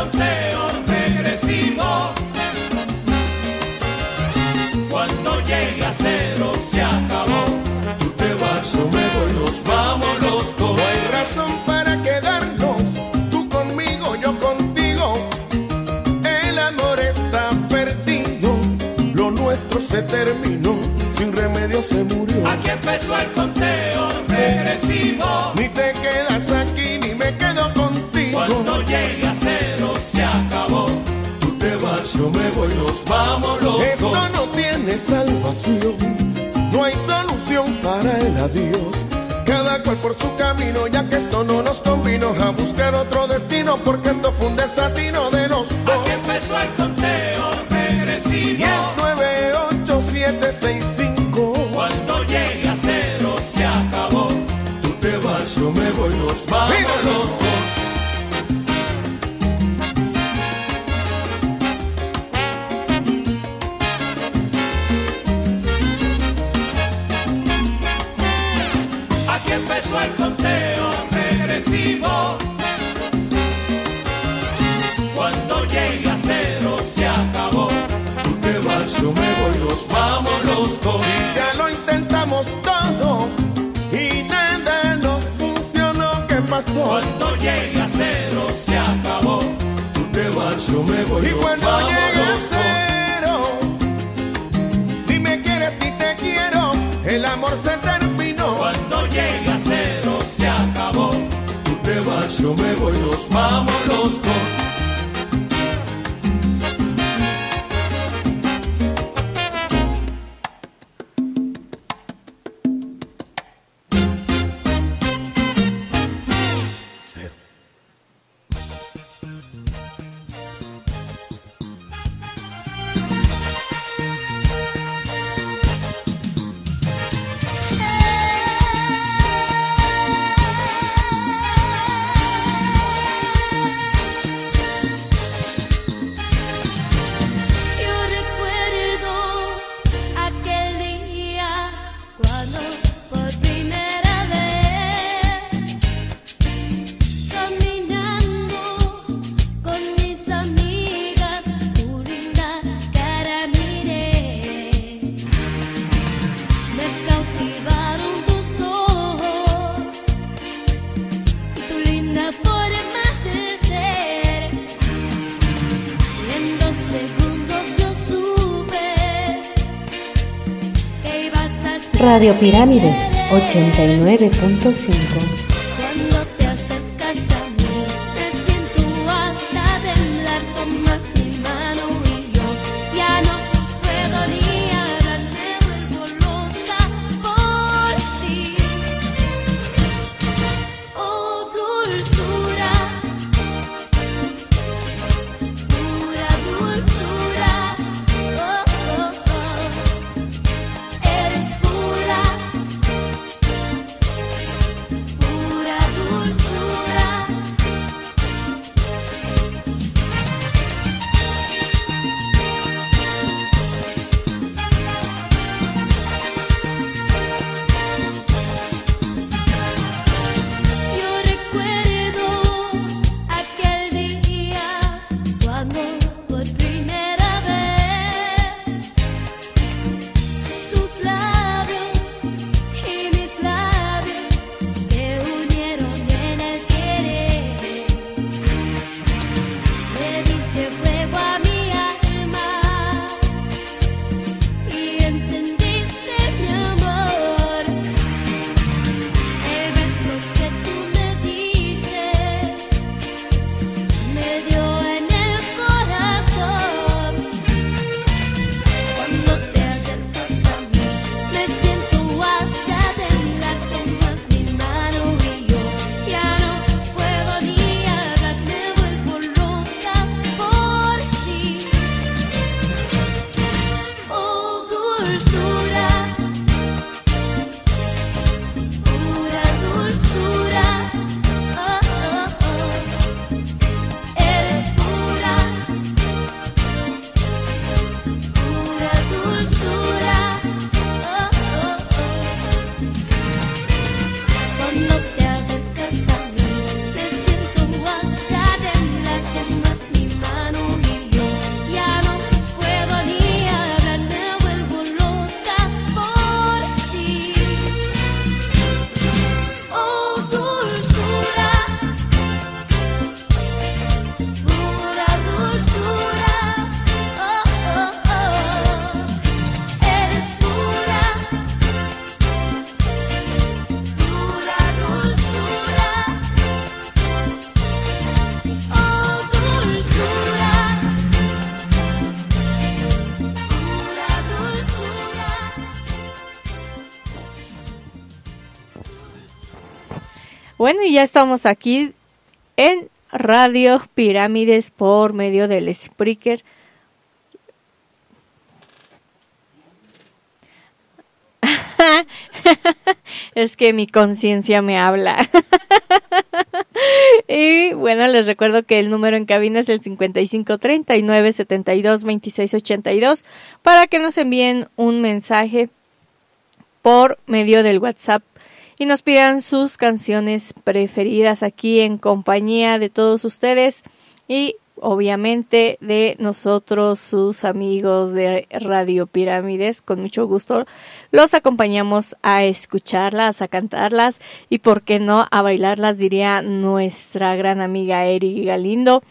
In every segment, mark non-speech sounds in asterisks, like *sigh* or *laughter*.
Conteo regresivo. Cuando llegue a cero se acabó. Tú te vas, yo me voy, nos vamos los dos. No hay razón para quedarnos. Tú conmigo, yo contigo. El amor está perdido. Lo nuestro se terminó. Sin remedio se murió. Aquí empezó el conteo Esto no tiene salvación, no hay solución para el adiós. Cada cual por su camino, ya que esto no nos convino a buscar otro destino, porque yo me voy. Y cuando vamos llega dos. cero, ni me quieres ni te quiero, el amor se terminó. Cuando llegue a cero se acabó. Tú te vas, yo me voy, nos vamos los dos. Radio Pirámides mi querer. 89.5. Y ya estamos aquí en Radio Pirámides por medio del Spreaker. *laughs* es que mi conciencia me habla. *laughs* y bueno, les recuerdo que el número en cabina es el 55 39 72 26 82 para que nos envíen un mensaje por medio del WhatsApp y nos pidan sus canciones preferidas aquí en compañía de todos ustedes y obviamente de nosotros, sus amigos de Radio Pirámides. Con mucho gusto los acompañamos a escucharlas, a cantarlas y, por qué no, a bailarlas, diría nuestra gran amiga Eri Galindo.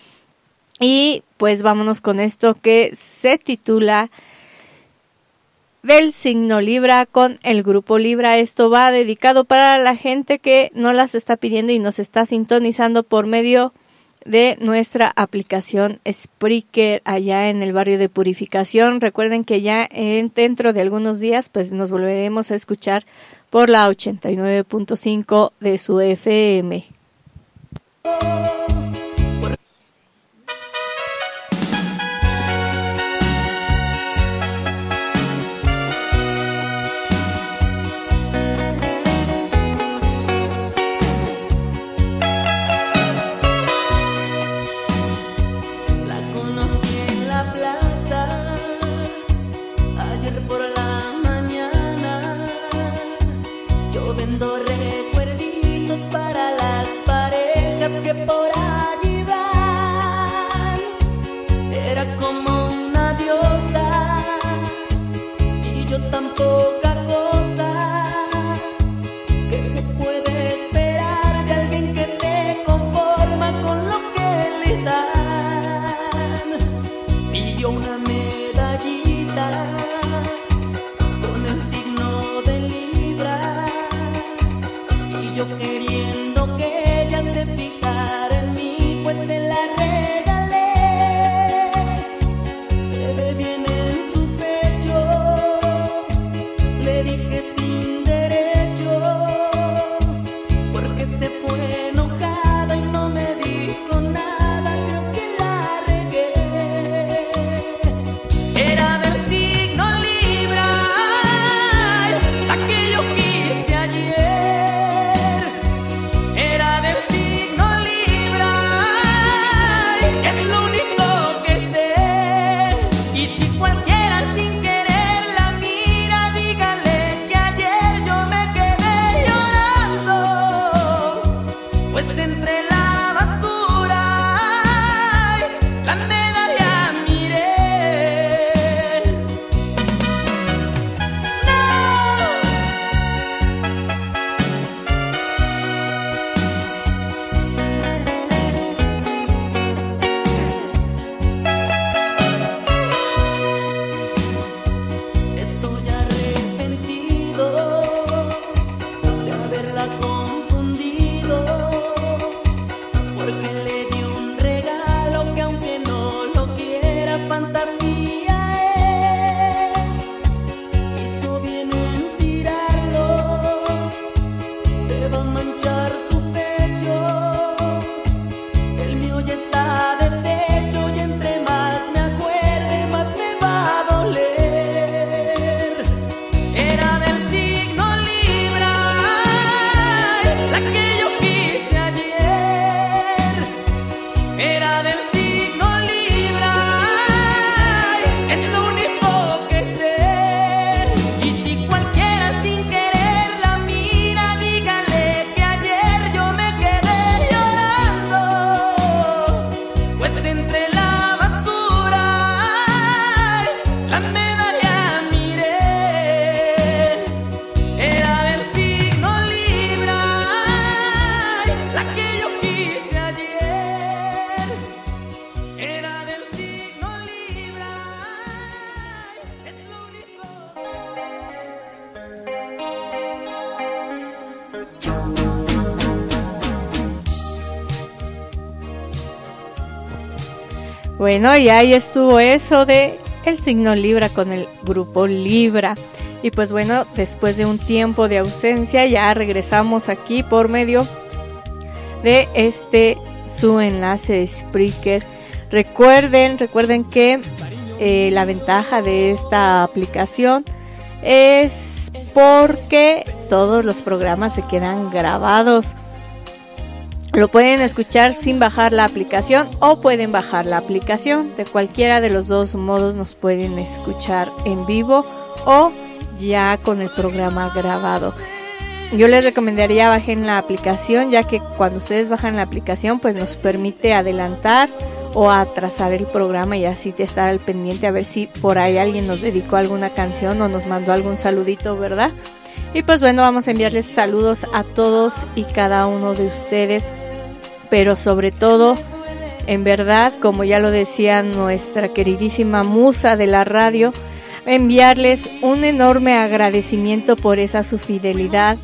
Y pues vámonos con esto que se titula del signo Libra con el grupo Libra. Esto va dedicado para la gente que no las está pidiendo y nos está sintonizando por medio de nuestra aplicación Spreaker allá en el barrio de Purificación. Recuerden que ya en, dentro de algunos días pues nos volveremos a escuchar por la 89.5 de su FM. Bueno, y ahí estuvo eso de el signo Libra con el grupo Libra. Y pues bueno, después de un tiempo de ausencia ya regresamos aquí por medio de este su enlace de Spreaker. Recuerden, recuerden que eh, la ventaja de esta aplicación es porque todos los programas se quedan grabados. Lo pueden escuchar sin bajar la aplicación o pueden bajar la aplicación. De cualquiera de los dos modos nos pueden escuchar en vivo o ya con el programa grabado. Yo les recomendaría bajen la aplicación ya que cuando ustedes bajan la aplicación pues nos permite adelantar o atrasar el programa y así estar al pendiente a ver si por ahí alguien nos dedicó alguna canción o nos mandó algún saludito, ¿verdad? Y pues bueno, vamos a enviarles saludos a todos y cada uno de ustedes, pero sobre todo, en verdad, como ya lo decía nuestra queridísima musa de la radio, enviarles un enorme agradecimiento por esa su fidelidad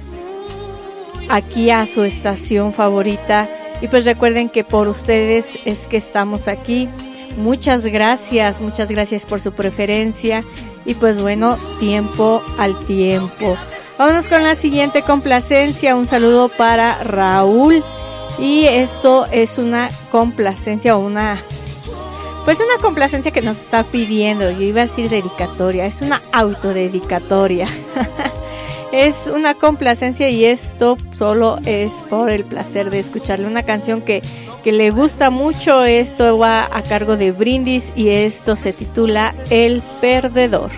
aquí a su estación favorita. Y pues recuerden que por ustedes es que estamos aquí. Muchas gracias, muchas gracias por su preferencia. Y pues bueno, tiempo al tiempo. Vámonos con la siguiente complacencia. Un saludo para Raúl. Y esto es una complacencia o una... Pues una complacencia que nos está pidiendo. Yo iba a decir dedicatoria. Es una autodedicatoria. *laughs* es una complacencia y esto solo es por el placer de escucharle una canción que, que le gusta mucho. Esto va a cargo de Brindis y esto se titula El Perdedor.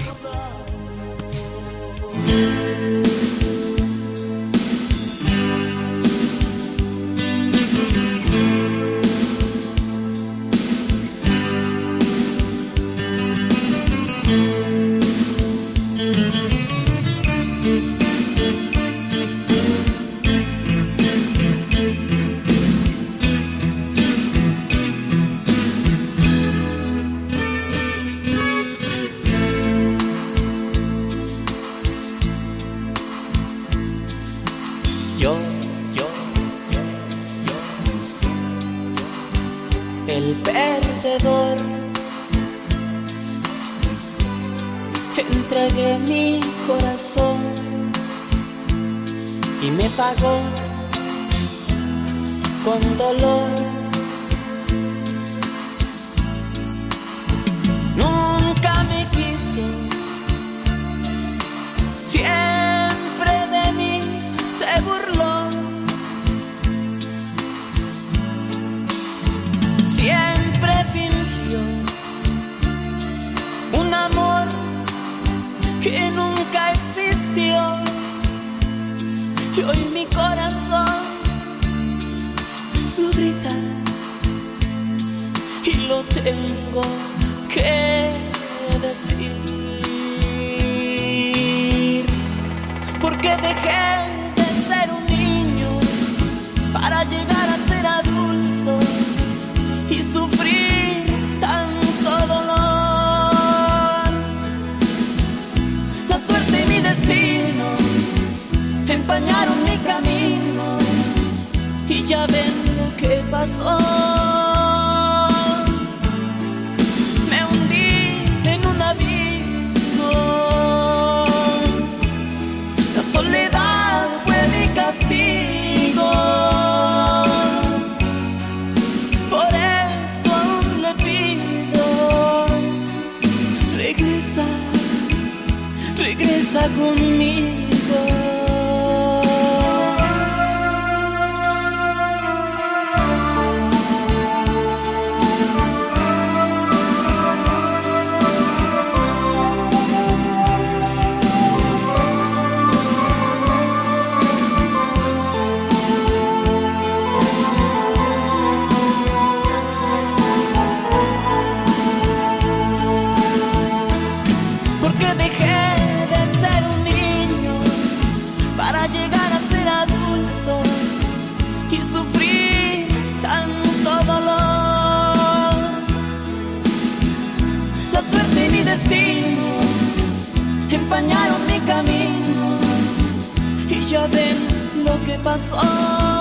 Lo que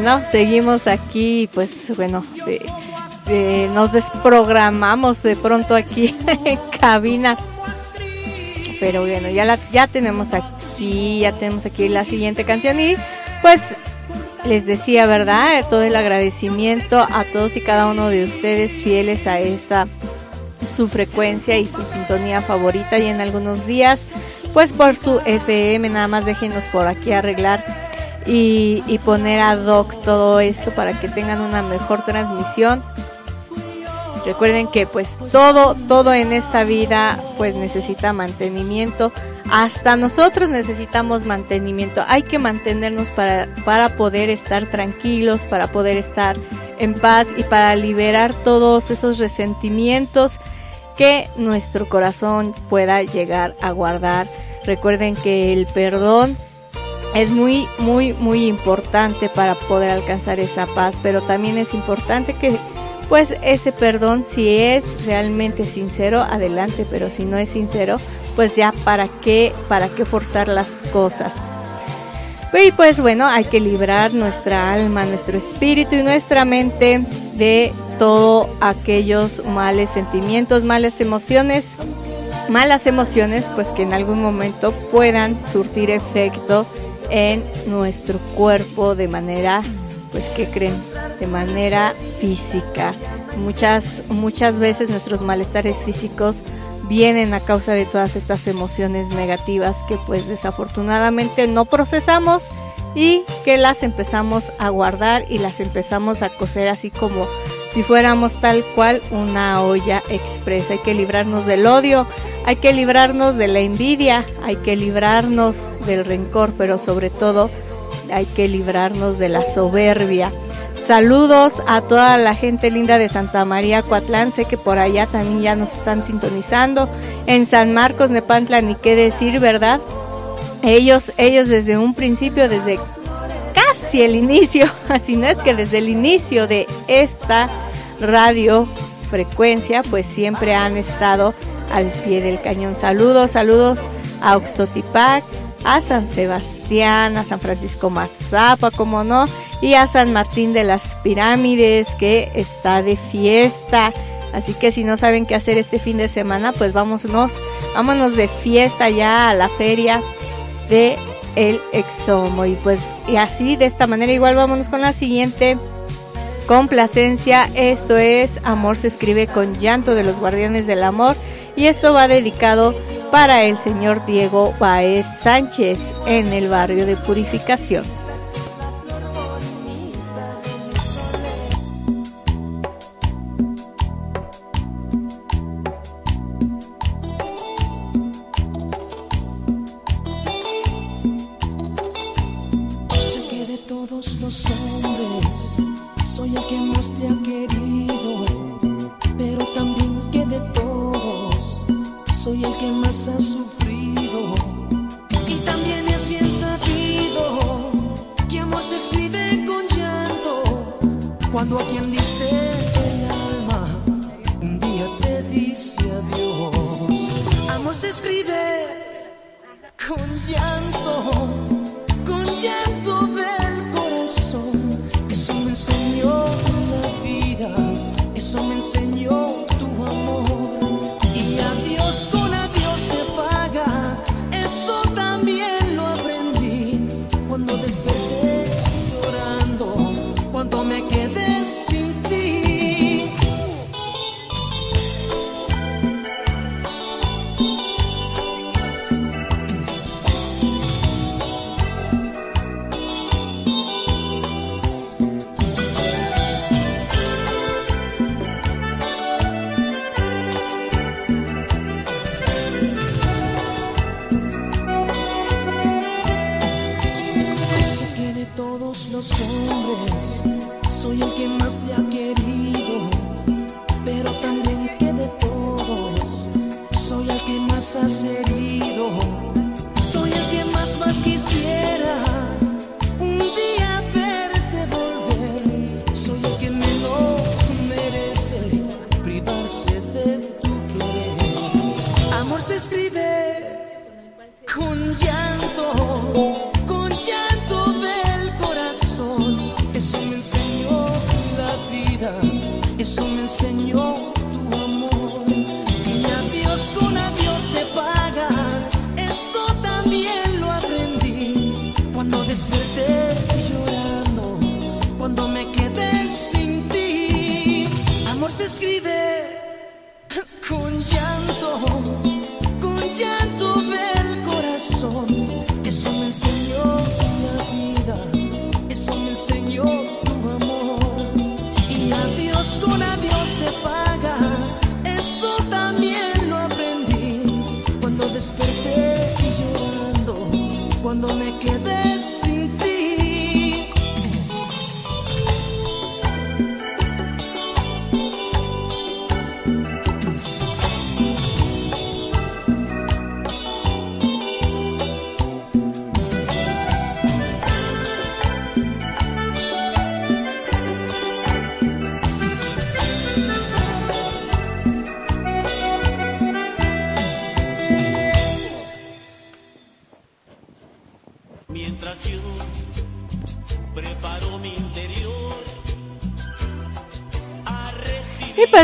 bueno, seguimos aquí, pues bueno, nos desprogramamos de pronto aquí *laughs* en cabina. Pero bueno, ya, la, ya tenemos aquí, ya tenemos aquí la siguiente canción y pues les decía, ¿verdad? Todo el agradecimiento a todos y cada uno de ustedes fieles a esta su frecuencia y su sintonía favorita y en algunos días pues por su FM nada más déjenos por aquí arreglar y, poner ad hoc todo esto para que tengan una mejor transmisión. Recuerden que pues todo todo en esta vida pues necesita mantenimiento. Hasta nosotros necesitamos mantenimiento. Hay que mantenernos para para poder estar tranquilos para poder estar en paz y para liberar todos esos resentimientos que nuestro corazón pueda llegar a guardar. Recuerden que el perdón es muy, muy, muy importante para poder alcanzar esa paz, pero también es importante que pues ese perdón si es realmente sincero, adelante, pero si no es sincero, pues ya para qué, para qué forzar las cosas. Y pues bueno, hay que librar nuestra alma, nuestro espíritu y nuestra mente de todos aquellos males sentimientos, malas emociones, malas emociones, pues que en algún momento puedan surtir efecto en nuestro cuerpo de manera, pues que creen, de manera física. Muchas, muchas veces nuestros malestares físicos vienen a causa de todas estas emociones negativas que pues desafortunadamente no procesamos y que las empezamos a guardar y las empezamos a coser así como si fuéramos tal cual una olla expresa. Hay que librarnos del odio, hay que librarnos de la envidia, hay que librarnos del rencor, pero sobre todo hay que librarnos de la soberbia. Saludos a toda la gente linda de Santa María Coatlán, sé que por allá también ya nos están sintonizando. En San Marcos, Nepantla, ni qué decir, ¿verdad? Ellos, ellos desde un principio, desde casi el inicio, *laughs* así no es que desde el inicio de esta radio frecuencia, pues siempre han estado al pie del cañón. Saludos, saludos a Oxtotipac, a San Sebastián, a San Francisco Mazapa, como no, y a San Martín de las Pirámides, que está de fiesta. Así que si no saben qué hacer este fin de semana, pues vámonos, vámonos de fiesta ya a la feria de el Exomo. Y pues, y así de esta manera, igual vámonos con la siguiente complacencia. Esto es Amor se escribe con llanto de los guardianes del amor. Y esto va dedicado para el señor Diego Baez Sánchez en el barrio de Purificación.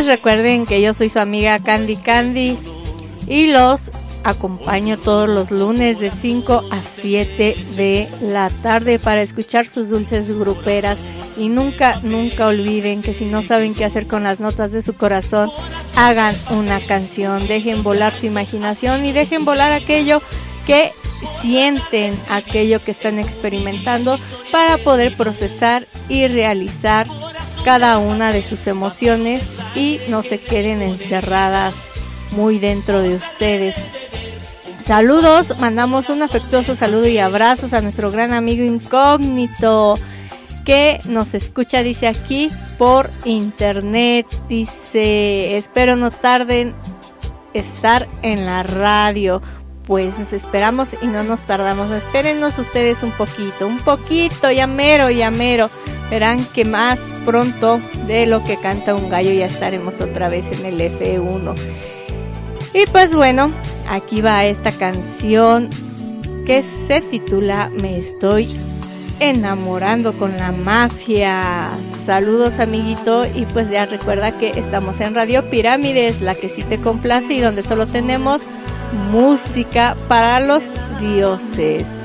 Recuerden que yo soy su amiga Candy Candy y los acompaño todos los lunes de 5 a 7 de la tarde para escuchar sus dulces gruperas. Y nunca, nunca olviden que si no saben qué hacer con las notas de su corazón, hagan una canción, dejen volar su imaginación y dejen volar aquello que sienten, aquello que están experimentando para poder procesar y realizar cada una de sus emociones y no se queden encerradas muy dentro de ustedes. Saludos, mandamos un afectuoso saludo y abrazos a nuestro gran amigo incógnito que nos escucha, dice aquí, por internet. Dice, espero no tarden estar en la radio. Pues nos esperamos y no nos tardamos. Espérennos ustedes un poquito, un poquito, ya mero, ya mero. Verán que más pronto de lo que canta un gallo ya estaremos otra vez en el F1. Y pues bueno, aquí va esta canción que se titula Me estoy enamorando con la mafia. Saludos amiguito y pues ya recuerda que estamos en Radio Pirámides, la que sí te complace y donde solo tenemos música para los dioses.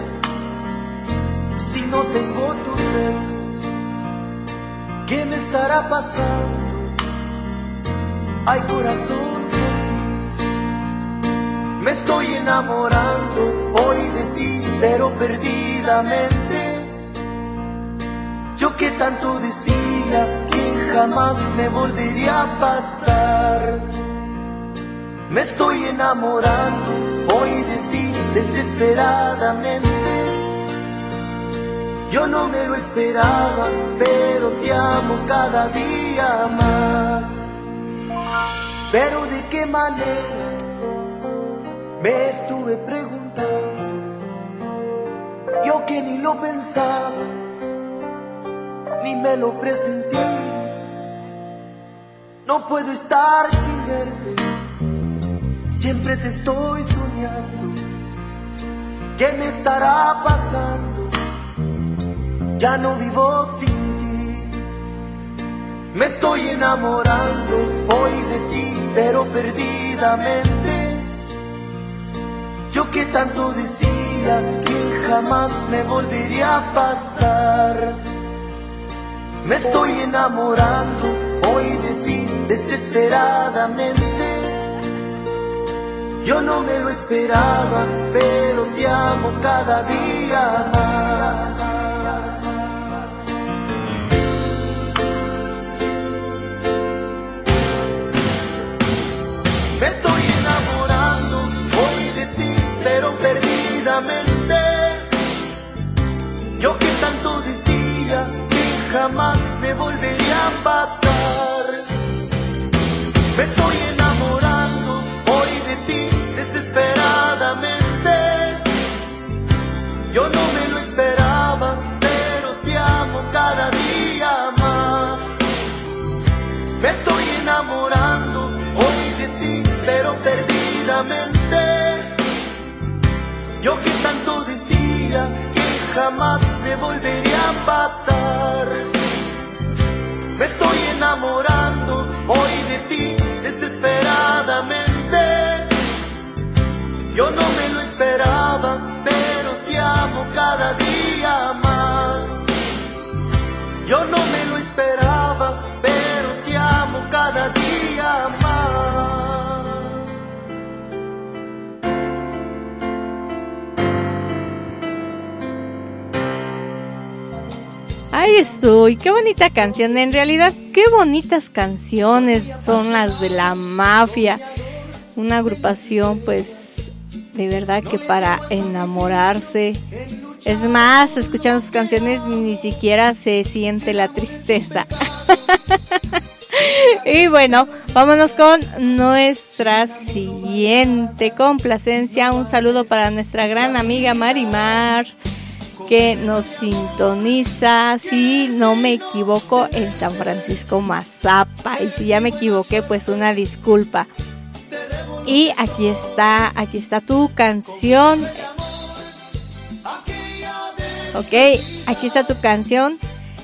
si no tengo tus besos. ¿Qué me estará pasando? Hay corazón ti. Me estoy enamorando hoy de ti, pero perdidamente. Yo que tanto decía que jamás me volvería a pasar. Me estoy enamorando hoy de ti desesperadamente. Yo no me lo esperaba, pero te amo cada día más. Pero de qué manera me estuve preguntando, yo que ni lo pensaba, ni me lo presentí. No puedo estar sin verte, siempre te estoy soñando. ¿Qué me estará pasando? Ya no vivo sin ti. Me estoy enamorando hoy de ti, pero perdidamente. Yo que tanto decía que jamás me volvería a pasar. Me estoy enamorando hoy de ti desesperadamente. Yo no me lo esperaba, pero te amo cada día más. Me volvería a pasar. Me estoy enamorando hoy de ti desesperadamente. Yo no me lo esperaba, pero te amo cada día más. Me estoy enamorando hoy de ti, pero perdidamente. Yo que tanto decía que jamás me volvería a pasar. Me estoy enamorando hoy de ti desesperadamente. Yo no me lo esperaba, pero te amo cada día más. Yo no me lo esperaba, pero te amo cada día más. Ahí estoy, qué bonita canción. En realidad, qué bonitas canciones son las de la mafia. Una agrupación, pues, de verdad que para enamorarse. Es más, escuchando sus canciones ni siquiera se siente la tristeza. *laughs* y bueno, vámonos con nuestra siguiente complacencia. Un saludo para nuestra gran amiga Marimar que nos sintoniza, si no me equivoco, en San Francisco Mazapa. Y si ya me equivoqué, pues una disculpa. Y aquí está, aquí está tu canción. Ok, aquí está tu canción.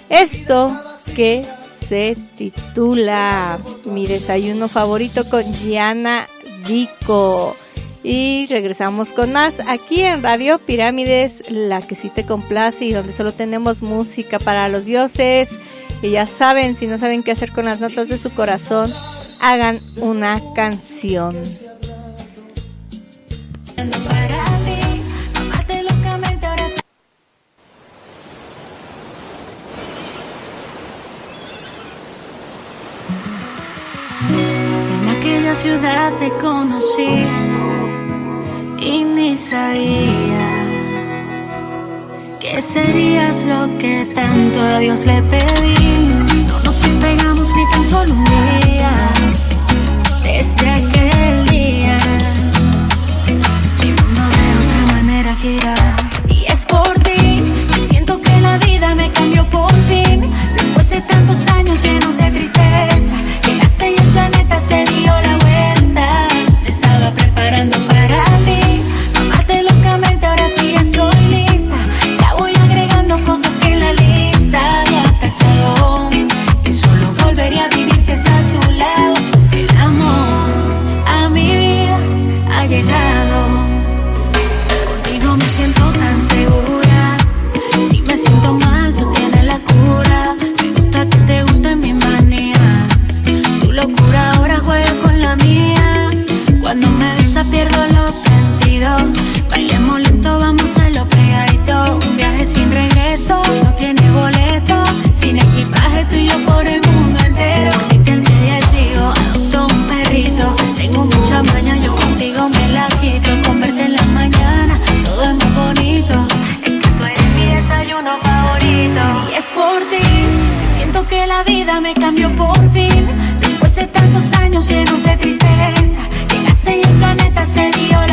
Esto que se titula Mi desayuno favorito con Gianna Rico. Y regresamos con más aquí en Radio Pirámides, la que sí te complace y donde solo tenemos música para los dioses. Y ya saben, si no saben qué hacer con las notas de su corazón, hagan una canción. En aquella ciudad te conocí y ni sabía que serías lo que tanto a Dios le pedí. No nos despegamos ni tan solo un día desde aquel día. Mi mundo de otra manera gira y es por ti. Y siento que la vida me cambió por fin. Después de tantos años por fin. Después de tantos años llenos de tristeza, llegaste y el planeta se dio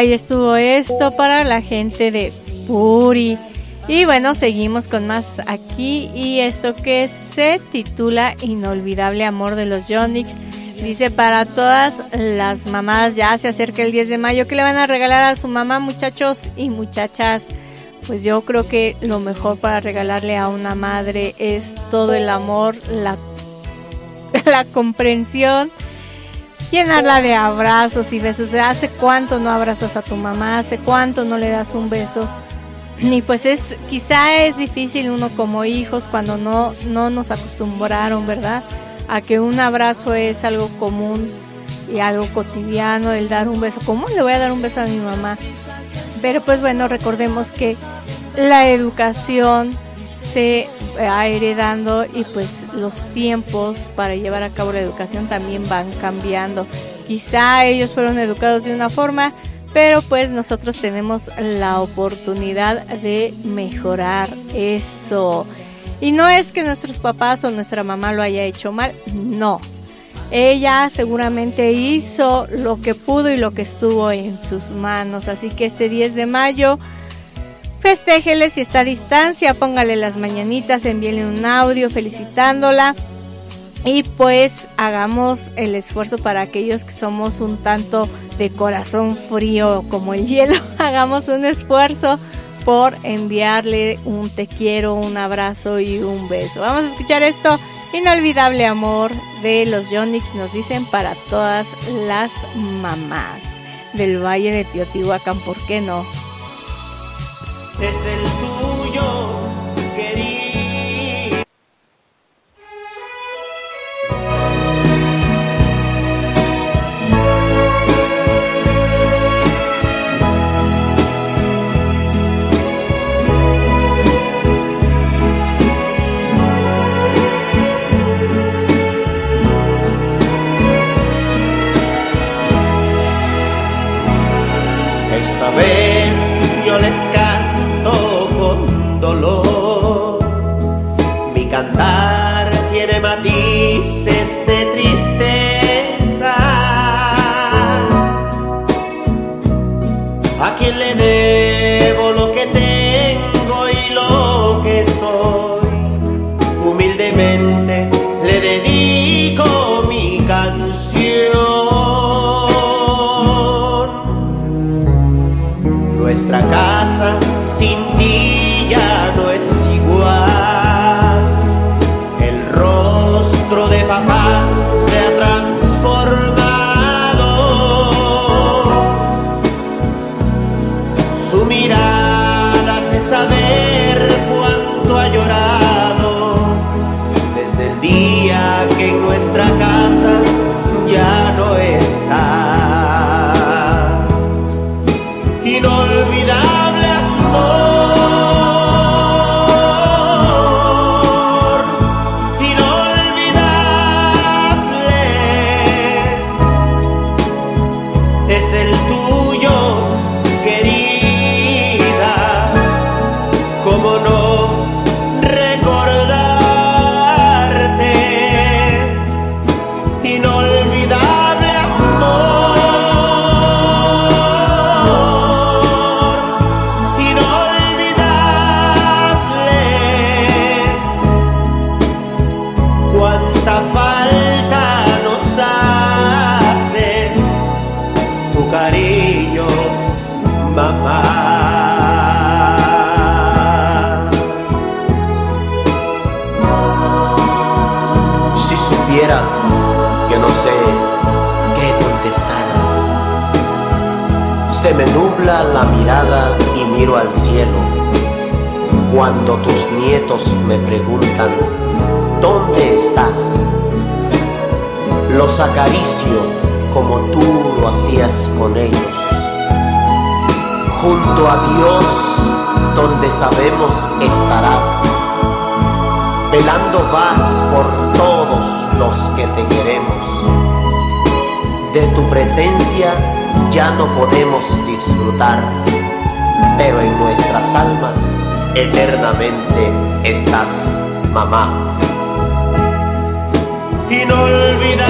Ahí estuvo esto para la gente de Puri. Y bueno, seguimos con más aquí y esto que se titula Inolvidable Amor de los Yonix. Dice para todas las mamás, ya se acerca el 10 de mayo, ¿qué le van a regalar a su mamá muchachos y muchachas? Pues yo creo que lo mejor para regalarle a una madre es todo el amor, la, *laughs* la comprensión llenarla de abrazos y besos. ¿Hace cuánto no abrazas a tu mamá? ¿Hace cuánto no le das un beso? Y pues es, quizá es difícil uno como hijos cuando no, no nos acostumbraron, ¿verdad? A que un abrazo es algo común y algo cotidiano, el dar un beso. ¿Cómo le voy a dar un beso a mi mamá? Pero pues bueno, recordemos que la educación se va heredando y pues los tiempos para llevar a cabo la educación también van cambiando. Quizá ellos fueron educados de una forma, pero pues nosotros tenemos la oportunidad de mejorar eso. Y no es que nuestros papás o nuestra mamá lo haya hecho mal, no. Ella seguramente hizo lo que pudo y lo que estuvo en sus manos. Así que este 10 de mayo, festéjele si está a distancia, póngale las mañanitas, envíele un audio felicitándola. Y pues hagamos el esfuerzo para aquellos que somos un tanto de corazón frío como el hielo. *laughs* hagamos un esfuerzo por enviarle un te quiero, un abrazo y un beso. Vamos a escuchar esto. Inolvidable amor de los Yonix nos dicen para todas las mamás del Valle de Teotihuacán, ¿por qué no? Es el Acaricio como tú lo hacías con ellos. Junto a Dios, donde sabemos estarás. Velando vas por todos los que te queremos. De tu presencia ya no podemos disfrutar, pero en nuestras almas eternamente estás, mamá. Inolvidable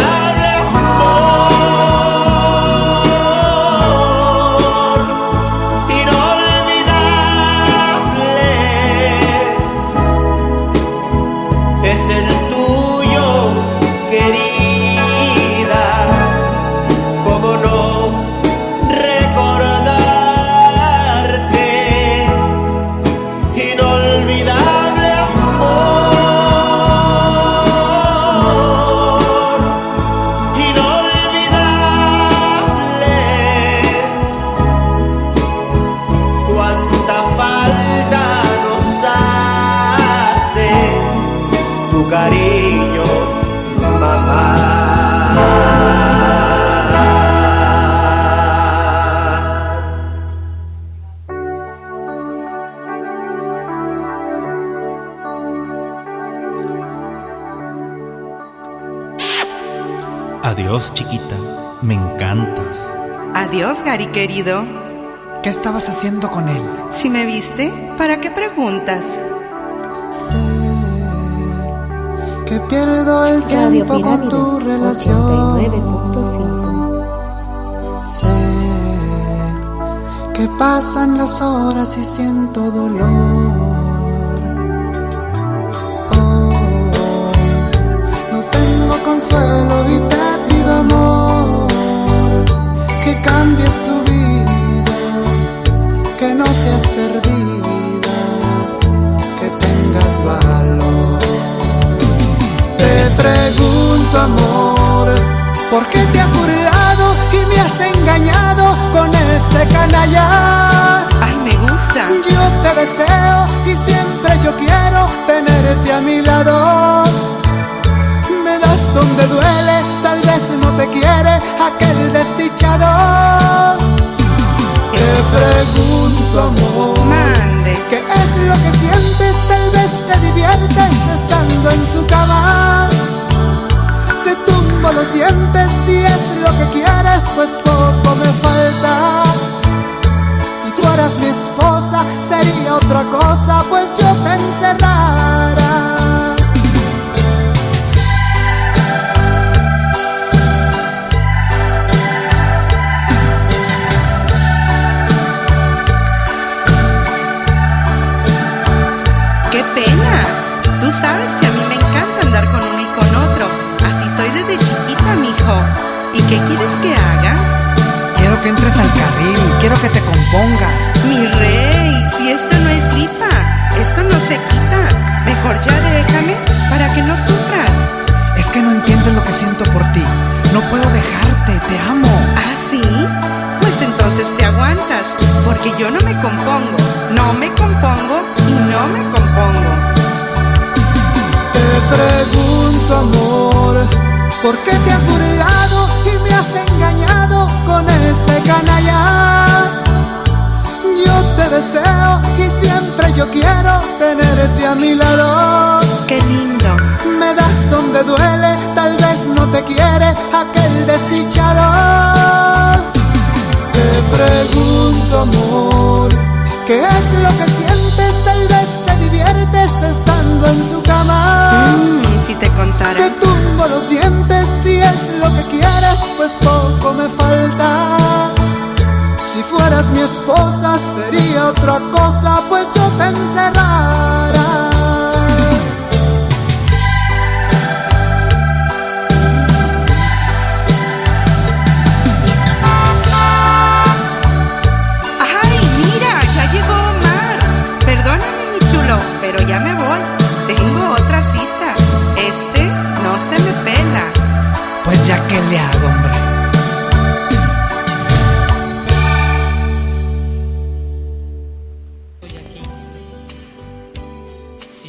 Gary querido. ¿Qué estabas haciendo con él? Si me viste, ¿para qué preguntas? Que pierdo el tiempo con tu relación. Sé que pasan las horas y siento dolor. Ay, me gusta. Yo te deseo y siempre yo quiero tenerte a mi lado. Me das donde duele, tal vez no te quiere aquel desdichado. *laughs* Te pregunto amor, Mande. ¿qué es lo que sientes? Tal vez te diviertes estando en su cama. Te tumbo los dientes si es lo que quieres, pues poco me falta. Fueras mi esposa sería otra cosa, pues yo te encerrara. Yo no me compongo, no me compongo y no me compongo. Te pregunto amor, ¿por qué te has burlado y me has engañado con ese canalla? Yo te deseo y siempre yo quiero tenerte a mi lado. ¡Qué lindo! Me das donde duele, tal vez no te quiere aquel desdichado. Te pregunto amor, ¿qué es lo que sientes? Tal vez te diviertes estando en su cama. Mm, si te contara. Te tumbo los dientes si es lo que quieres, pues poco me falta. Si fueras mi esposa sería otra cosa, pues yo te encerrara. Que le hago, hombre.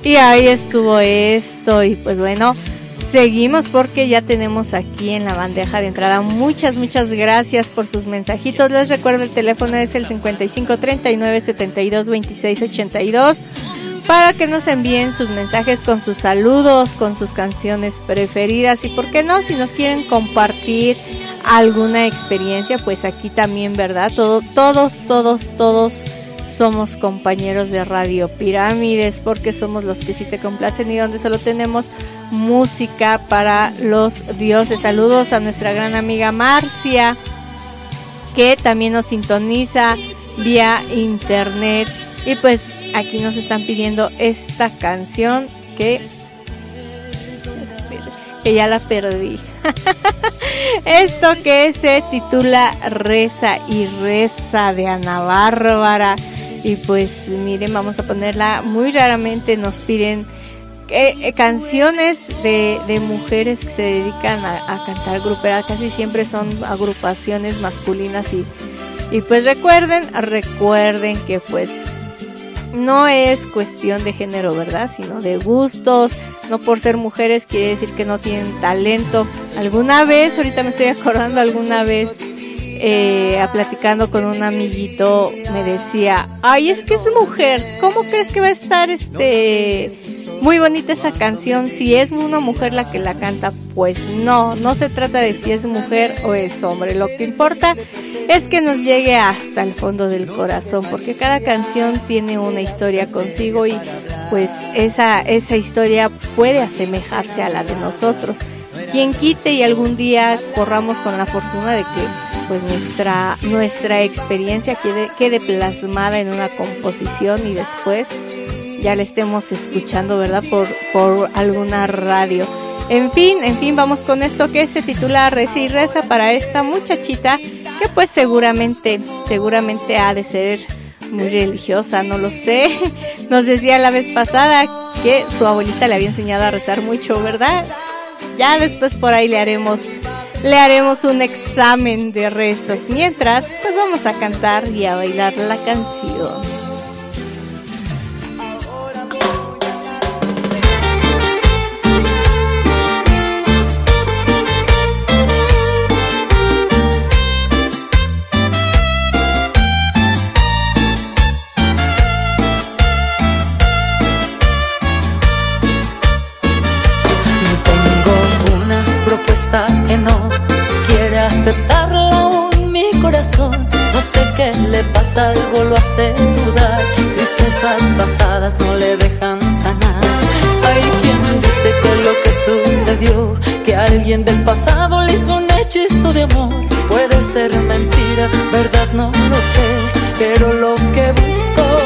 Y ahí estuvo esto y pues bueno, seguimos porque ya tenemos aquí en la bandeja de entrada. Muchas, muchas gracias por sus mensajitos. Les recuerdo el teléfono es el 55 39 72 26 82 para que nos envíen sus mensajes con sus saludos, con sus canciones preferidas y por qué no, si nos quieren compartir alguna experiencia, pues aquí también, ¿verdad? Todo, todos, todos, todos somos compañeros de Radio Pirámides porque somos los que sí te complacen y donde solo tenemos música para los dioses. Saludos a nuestra gran amiga Marcia que también nos sintoniza vía internet y pues aquí nos están pidiendo esta canción que que ya la perdí. *laughs* Esto que se titula Reza y Reza de Ana Bárbara. Y pues miren, vamos a ponerla muy raramente. Nos piden eh, eh, canciones de, de mujeres que se dedican a, cantar grupera. Casi siempre son agrupaciones masculinas. Y, y pues recuerden, recuerden que pues no es cuestión de género, ¿verdad? Sino de gustos. No por ser mujeres quiere decir que no tienen talento. Alguna vez, ahorita me estoy acordando, alguna vez eh, platicando con un amiguito me decía, ay, es que es mujer, ¿cómo crees que va a estar este muy bonita esa canción si es una mujer la que la canta? Pues no, no se trata de si es mujer o es hombre, lo que importa es que nos llegue hasta el fondo del corazón, porque cada canción tiene una historia consigo y pues esa, esa historia puede asemejarse a la de nosotros. Quien quite y algún día corramos con la fortuna de que pues nuestra, nuestra experiencia quede, quede plasmada en una composición y después ya la estemos escuchando, ¿verdad? Por, por alguna radio. En fin, en fin, vamos con esto que se titula Reza y Reza para esta muchachita que pues seguramente, seguramente ha de ser muy religiosa, no lo sé. *laughs* Nos decía la vez pasada que su abuelita le había enseñado a rezar mucho, ¿verdad? Ya después por ahí le haremos le haremos un examen de rezos. Mientras, pues vamos a cantar y a bailar la canción. Algo lo hace dudar. Tristezas pasadas no le dejan sanar. Hay quien dice que lo que sucedió, que alguien del pasado le hizo un hechizo de amor. Puede ser mentira, verdad no lo sé, pero lo que busco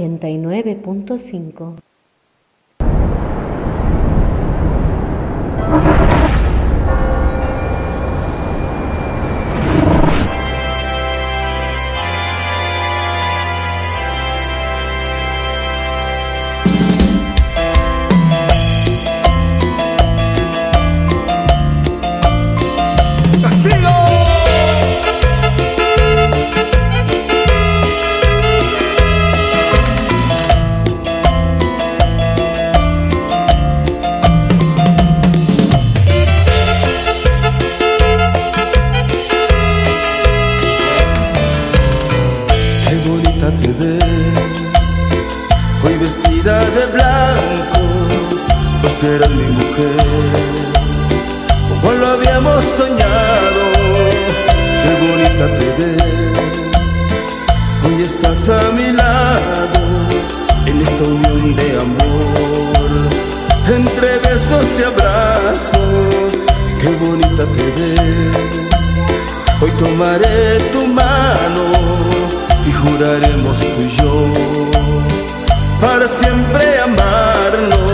89.5. bonita te ves, hoy está estás a mi lado en esta unión de amor. Entre besos y abrazos, qué bonita te ves. Hoy tomaré tu mano y juraremos tú y yo para siempre amarnos.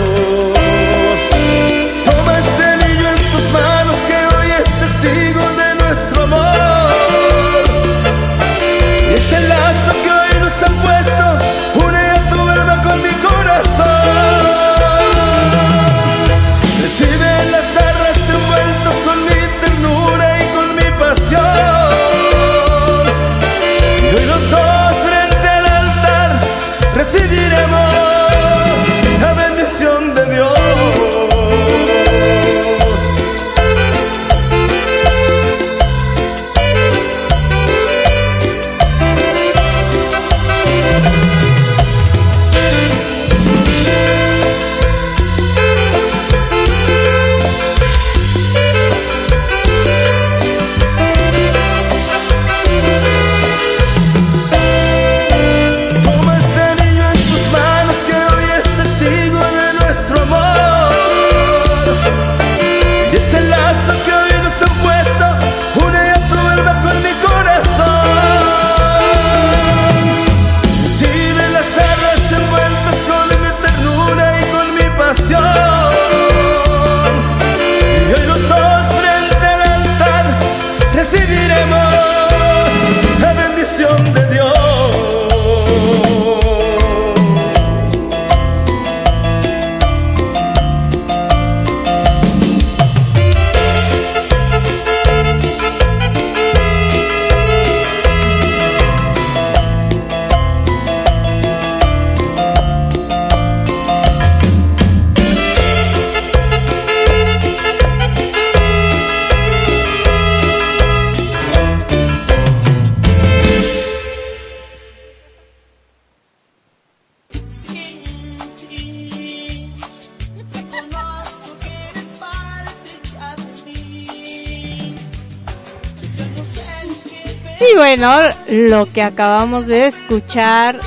Lo que acabamos de escuchar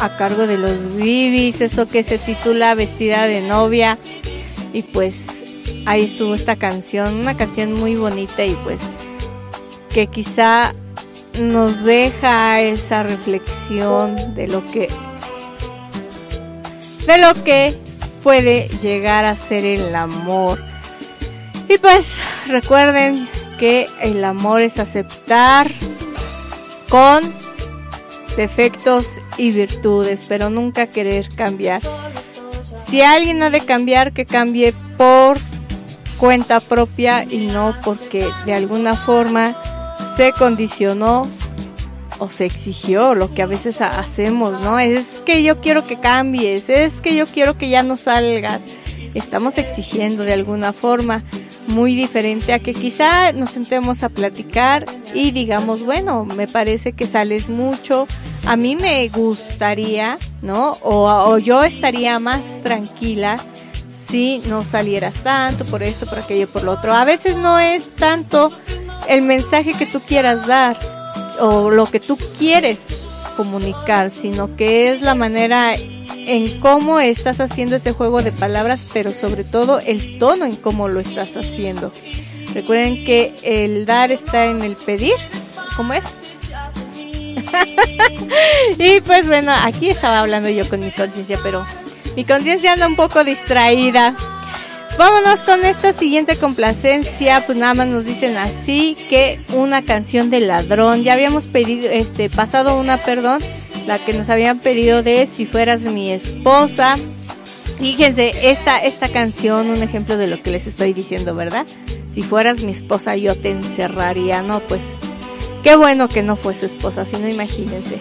a cargo de los Bibis, eso que se titula Vestida de novia. Y pues ahí estuvo esta canción, una canción muy bonita y pues que quizá nos deja esa reflexión de lo que de lo que puede llegar a ser el amor. Y pues recuerden que el amor es aceptar con defectos y virtudes, pero nunca querer cambiar. Si alguien ha de cambiar, que cambie por cuenta propia y no porque de alguna forma se condicionó o se exigió lo que a veces ha- hacemos, ¿no? Es que yo quiero que cambies, es que yo quiero que ya no salgas. Estamos exigiendo de alguna forma muy diferente a que quizá nos sentemos a platicar y digamos, bueno, me parece que sales mucho, a mí me gustaría, ¿no? O, o yo estaría más tranquila si no salieras tanto por esto, por aquello, por lo otro. A veces no es tanto el mensaje que tú quieras dar o lo que tú quieres comunicar, sino que es la manera en cómo estás haciendo ese juego de palabras, pero sobre todo el tono en cómo lo estás haciendo. Recuerden que el dar está en el pedir, ¿cómo es? *laughs* y pues bueno, aquí estaba hablando yo con mi conciencia, pero mi conciencia anda un poco distraída. Vámonos con esta siguiente complacencia, pues nada más nos dicen así que una canción de ladrón. Ya habíamos pedido, este, pasado una, perdón, la que nos habían pedido de Si fueras mi esposa. Fíjense, esta, esta canción, un ejemplo de lo que les estoy diciendo, ¿verdad? Si fueras mi esposa yo te encerraría, no, pues qué bueno que no fue su esposa, si no imagínense.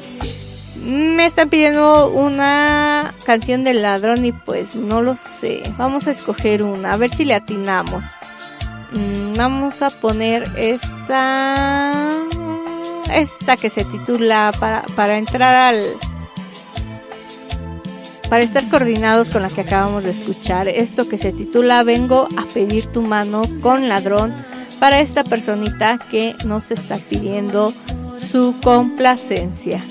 Me están pidiendo una canción del ladrón y pues no lo sé. Vamos a escoger una, a ver si le atinamos. Mm, Vamos a poner esta. Esta que se titula para, para entrar al. Para estar coordinados con la que acabamos de escuchar. Esto que se titula Vengo a pedir tu mano con ladrón. Para esta personita que nos está pidiendo su complacencia.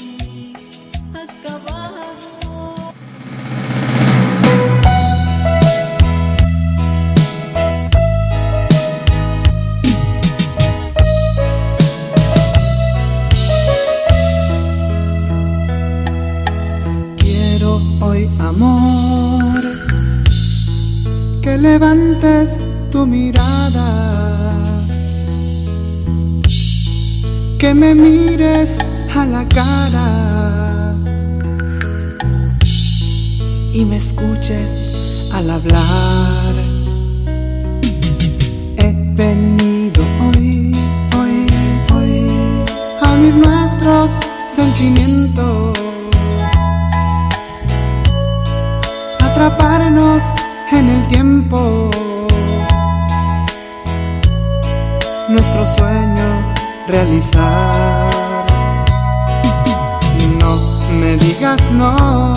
Levantes tu mirada, que me mires a la cara y me escuches al hablar. He venido hoy, hoy, hoy a unir nuestros sentimientos, atraparnos en el tiempo, nuestro sueño realizar. No me digas no,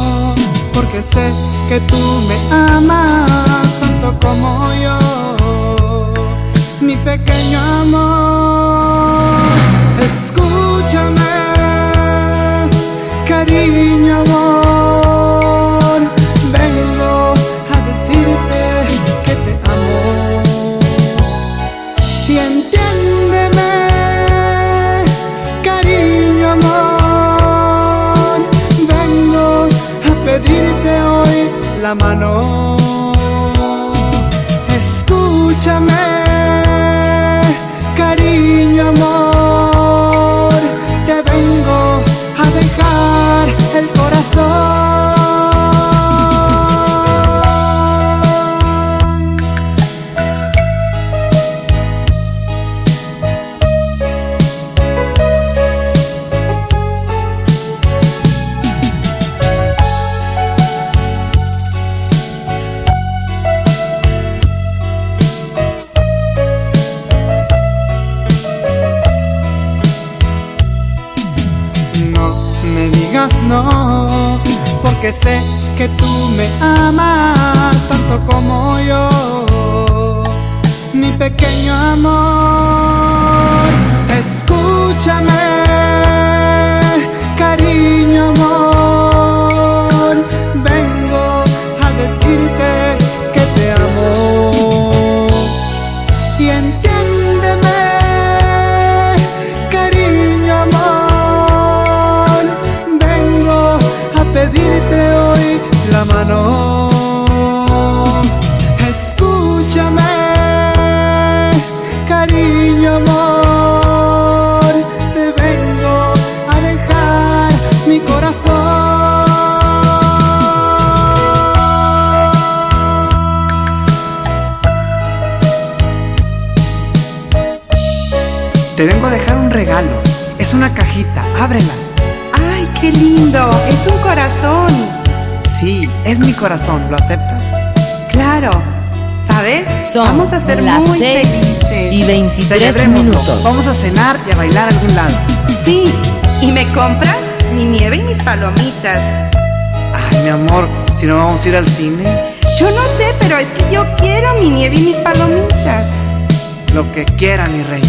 porque sé que tú me amas tanto como yo, mi pequeño amor. Escúchame, cariño amor, la mano. Porque sé que tú me amas tanto como yo, mi pequeño amor. Escúchame, cariño amor, Te vengo a dejar un regalo. Es una cajita, ábrela. ¡Ay, qué lindo! Es un corazón. Sí, es mi corazón, ¿lo aceptas? Claro. ¿Sabes? Son Vamos a ser las muy felices. y 23 Celebrémoslo. minutos. Vamos a cenar y a bailar a algún lado. Sí. ¿Y me compras mi nieve y mis palomitas? Ay, mi amor, si no vamos a ir al cine, Yo no sé, pero es que yo quiero mi nieve y mis palomitas. lo que quiera, mi reina.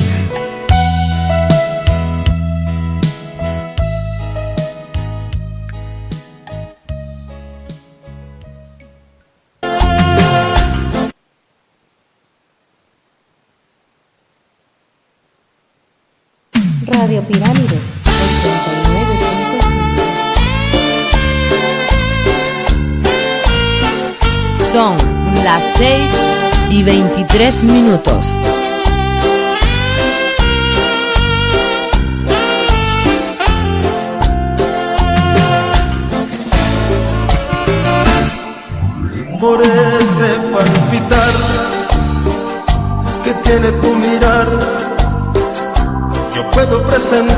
Las 6 y 23 minutos. por ese palpitar que tiene tu mirar. Yo puedo presentir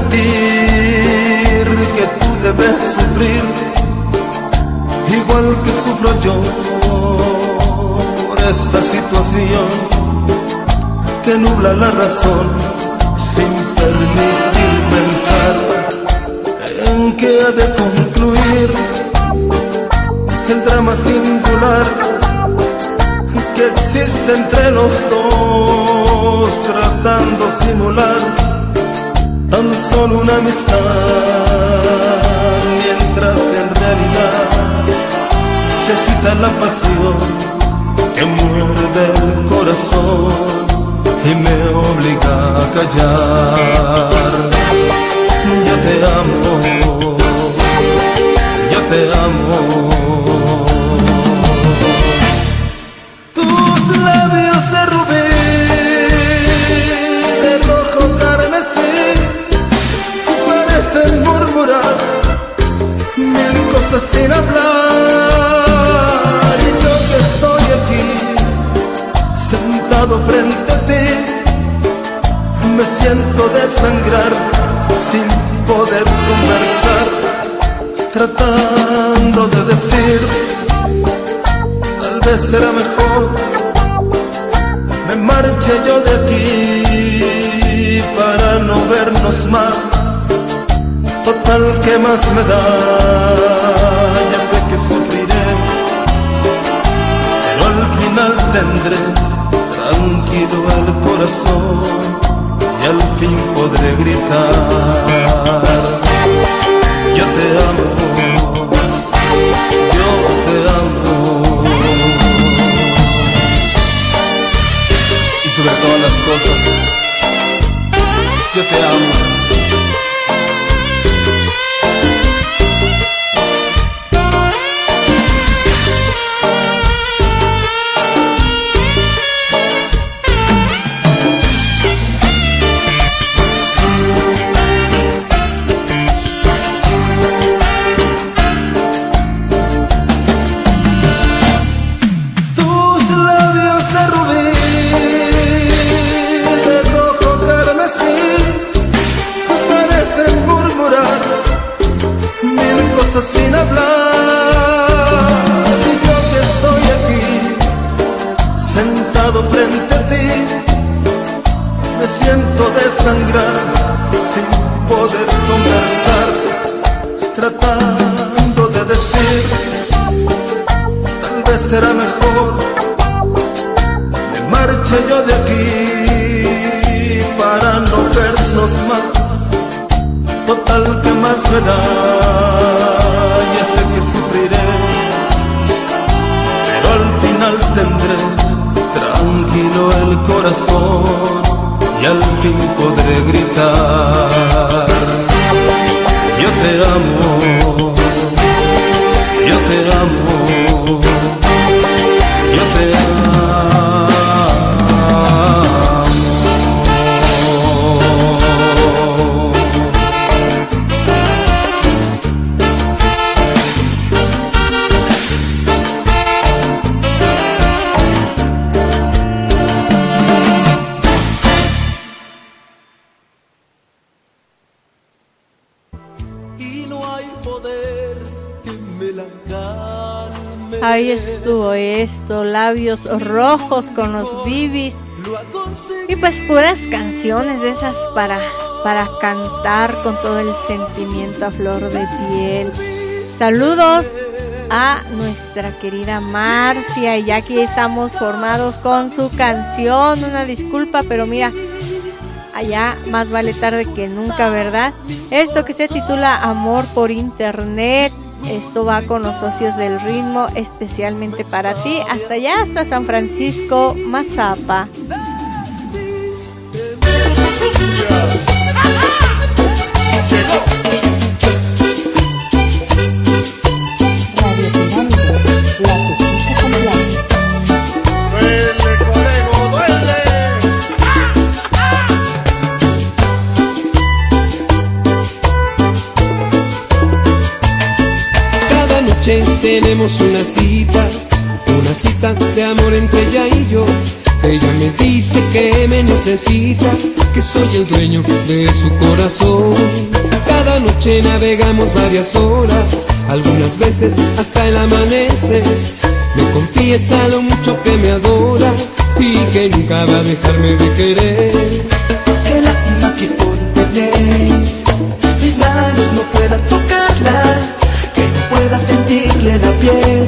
que tú debes sufrir, igual que sufro yo esta situación que nubla la razón sin permitir pensar en que ha de concluir. El drama singular que existe entre los dos, tratando simular tan solo una amistad, mientras en realidad se agita la pasión me muerde el corazón y me obliga a callar. Yo te amo, yo te amo. Tus labios de rubí, de rojo carmesí, parecen murmurar mil cosas sin hablar. Frente a ti. Me siento desangrar sin poder conversar tratando de decir tal vez será mejor me marche yo de aquí para no vernos más. Total que más me da ya sé que sufriré pero al final tendré y al fin podré gritar. Yo te amo yo te amo. Y sobre todas las cosas yo te amo labios rojos con los bibis. Y pues puras canciones esas para, para cantar con todo el sentimiento a flor de piel. Saludos a nuestra querida Marcia y aquí estamos formados con su canción. Una disculpa, pero mira, allá más vale tarde que nunca, ¿verdad? Esto que se titula Amor por Internet. Esto va con los socios del ritmo, especialmente para ti. Hasta allá, hasta San Francisco, Mazapa. Una cita, una cita de amor entre ella y yo. Ella me dice que me necesita, que soy el dueño de su corazón. Cada noche navegamos varias horas, algunas veces hasta el amanecer. Me confiesa lo mucho que me adora y que nunca va a dejarme de querer. Qué lástima que por mis manos no puedan tocarla, pueda sentirle la piel,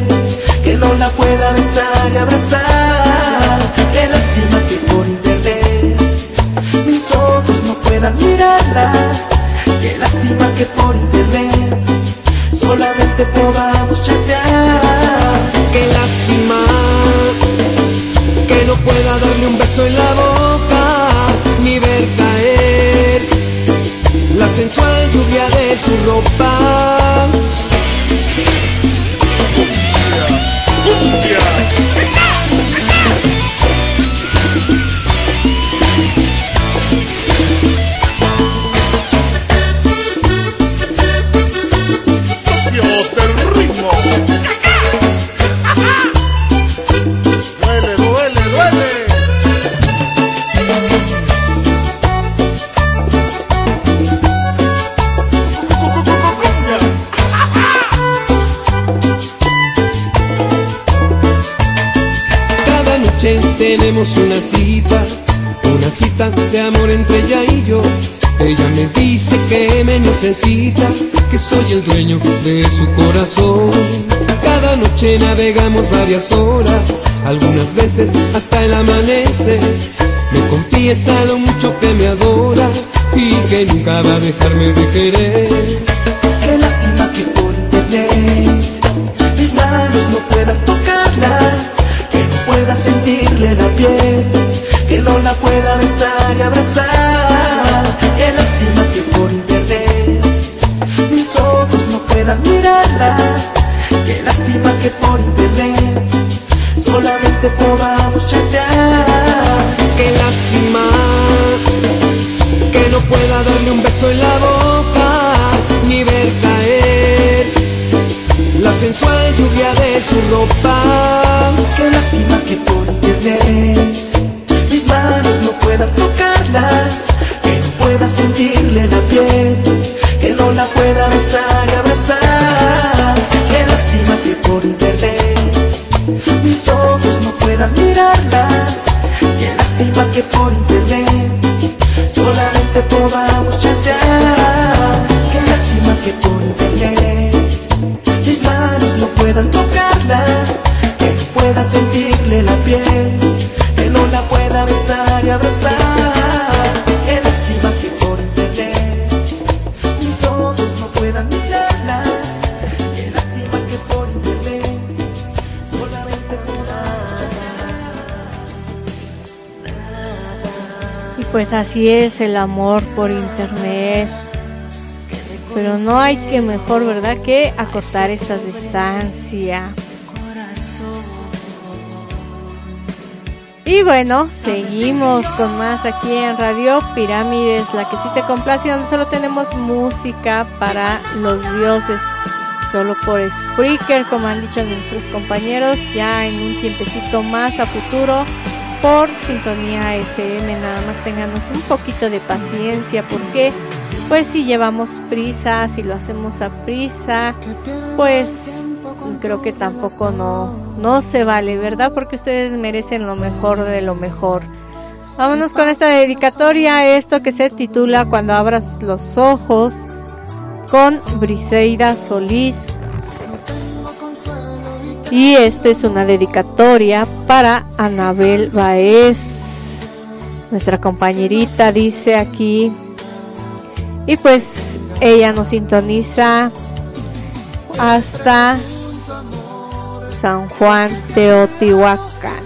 que no la pueda besar y abrazar. Qué lástima que por internet mis ojos no puedan mirarla, qué lástima que por internet solamente podamos chatear. Qué lástima que no pueda darle un beso en la boca ni ver caer la sensual lluvia de su ropa. Socios tenemos una cita, una cita de amor entre ella y yo. Ella me dice que me necesita, que soy el dueño de su corazón. Cada noche navegamos varias horas, algunas veces hasta el amanecer. Me confiesa lo mucho que me adora y que nunca va a dejarme de querer. Qué lástima que por internet mis manos no puedan pueda sentirle la piel, que no la pueda besar y abrazar. Qué lástima que por internet mis ojos no puedan mirarla. Qué lástima que por internet solamente podamos chatear. Qué lástima que no pueda darle un beso en la boca sensual lluvia de su ropa. Qué lástima que por internet mis manos no puedan tocarla, que no pueda sentirle la piel, que no la pueda besar y abrazar. Qué lástima que por internet mis ojos no puedan mirarla. Qué lástima que por internet solamente podamos chatear. Qué lástima que por internet puedan tocarla, que pueda sentirle la piel, que no la pueda besar y abrazar. Qué lástima que por internet mis ojos no puedan mirarla, qué lástima que por internet solamente podamos Y pues así es el amor por internet. Pero no hay que mejor, ¿verdad?, que acostar esa distancia. Y bueno, seguimos con más aquí en Radio Pirámides, la que sí te complace, donde solo tenemos música para los dioses, solo por Spreaker, como han dicho nuestros compañeros, ya en un tiempecito más a futuro, por sintonía FM, nada más tenganos un poquito de paciencia, porque pues si llevamos prisa, si lo hacemos a prisa, pues creo que tampoco no, no se vale, ¿verdad? Porque ustedes merecen lo mejor de lo mejor. Vámonos con esta dedicatoria, esto que se titula Cuando abras los ojos, con Briseida Solís. Y esta es una dedicatoria para Anabel Baez, nuestra compañerita, dice aquí. Y pues ella nos sintoniza hasta San Juan Teotihuacán.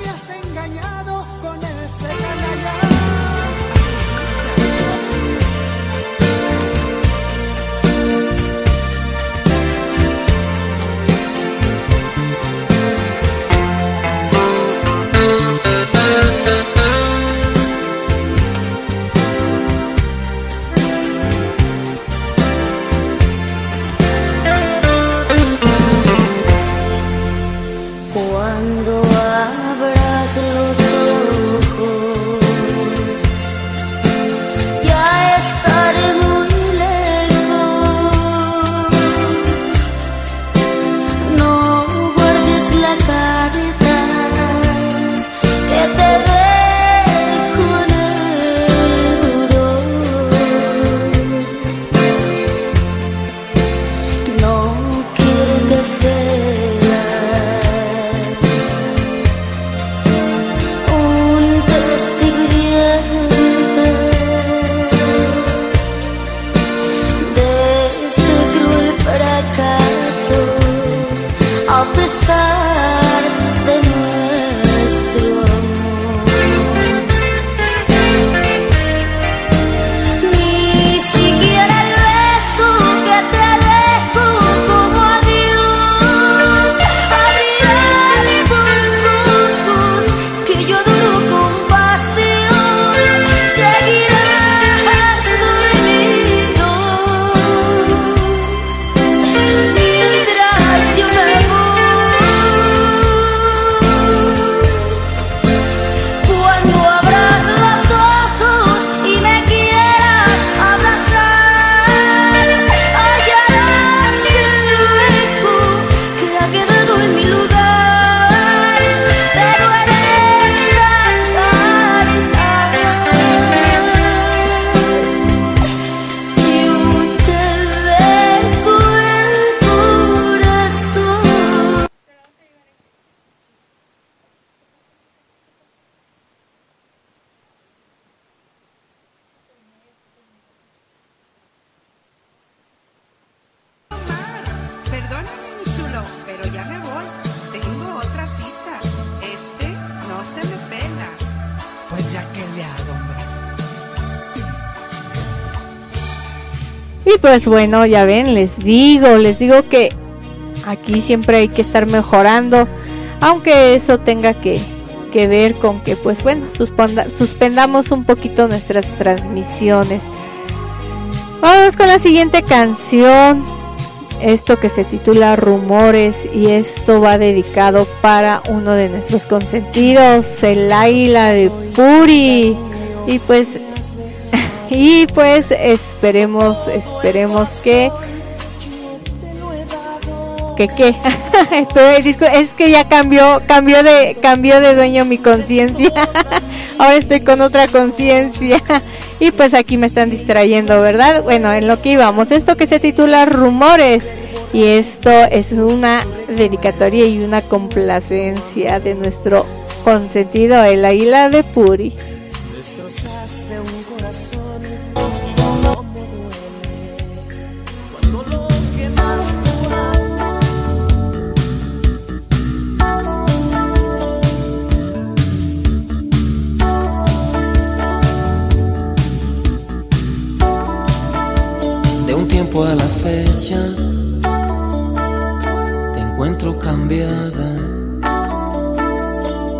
Pues bueno, ya ven, les digo, les digo que aquí siempre hay que estar mejorando, aunque eso tenga que, que ver con que pues bueno, suspendamos un poquito nuestras transmisiones. Vamos con la siguiente canción. Esto que se titula Rumores y esto va dedicado para uno de nuestros consentidos, el águila de Puri. Y pues y pues esperemos, esperemos que que qué. *laughs* Discu- es que ya cambió cambió de cambió de dueño mi conciencia. *laughs* Ahora estoy con otra conciencia. *laughs* Y pues aquí me están distrayendo verdad bueno en lo que íbamos esto que se titula rumores. Y esto es una dedicatoria y una complacencia de nuestro consentido el águila de Puri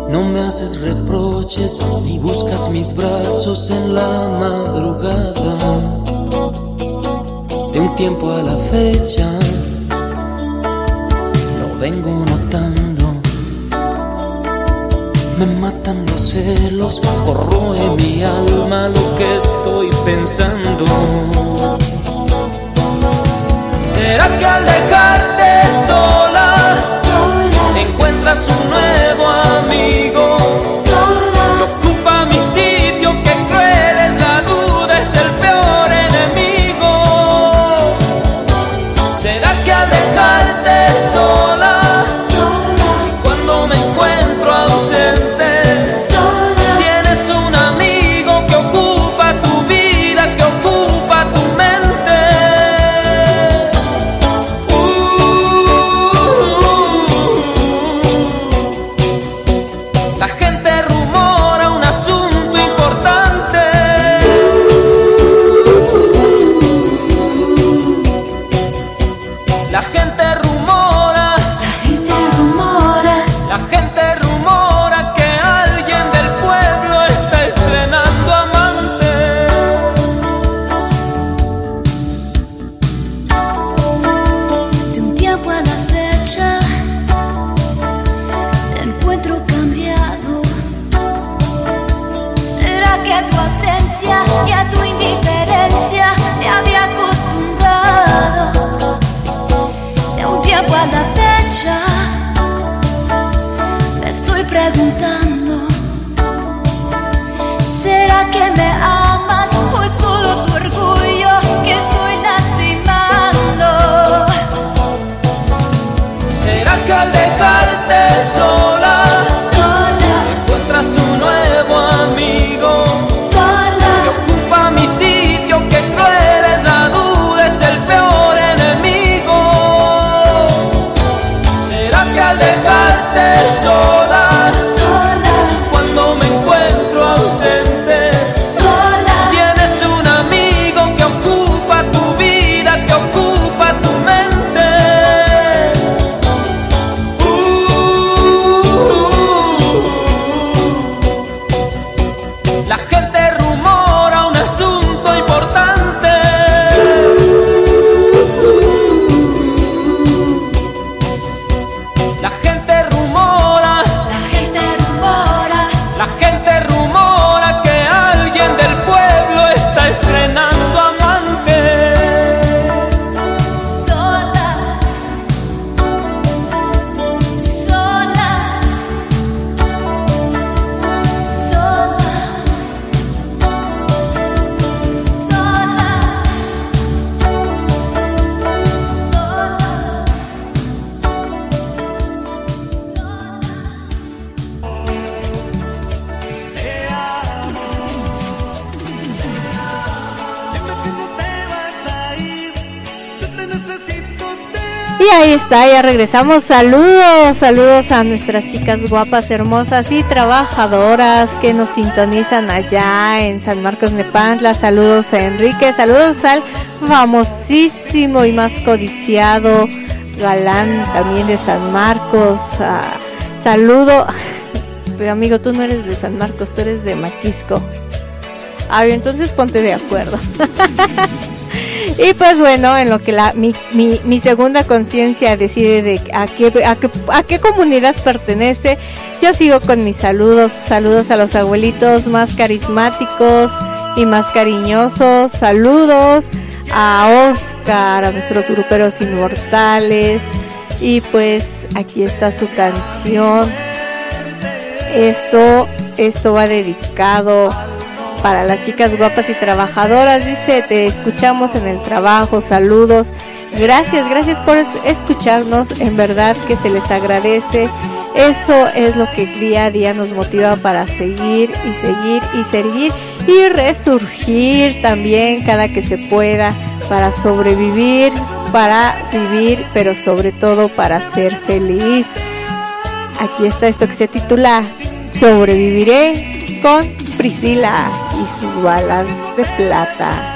No me haces reproches ni buscas mis brazos en la madrugada. De un tiempo a la fecha lo vengo notando. Me matan los celos, corroe mi alma lo que estoy pensando. ¿Será que al dejarte sola, encuentras un nuevo amigo? regresamos. Saludos, saludos a nuestras chicas guapas, hermosas y trabajadoras que nos sintonizan allá en San Marcos Nepantla. Saludos a Enrique, saludos al famosísimo y más codiciado galán también de San Marcos. Uh, saludo, pero amigo, tú no eres de San Marcos, tú eres de Maquisco. A ver, entonces ponte de acuerdo. *laughs* Y pues bueno, en lo que la, mi, mi, mi segunda conciencia decide de a qué, a, qué, a qué comunidad pertenece, yo sigo con mis saludos, saludos a los abuelitos más carismáticos y más cariñosos, saludos a Oscar, a nuestros gruperos inmortales. Y pues aquí está su canción. Esto, esto va dedicado para las chicas guapas y trabajadoras. Dice, te escuchamos en el trabajo, saludos. Gracias, gracias por escucharnos. En verdad que se les agradece. Eso es lo que día a día nos motiva para seguir y seguir y seguir y resurgir también cada que se pueda para sobrevivir, para vivir, pero sobre todo para ser feliz. Aquí está esto que se titula Sobreviviré con Priscila. y sus balas de plata.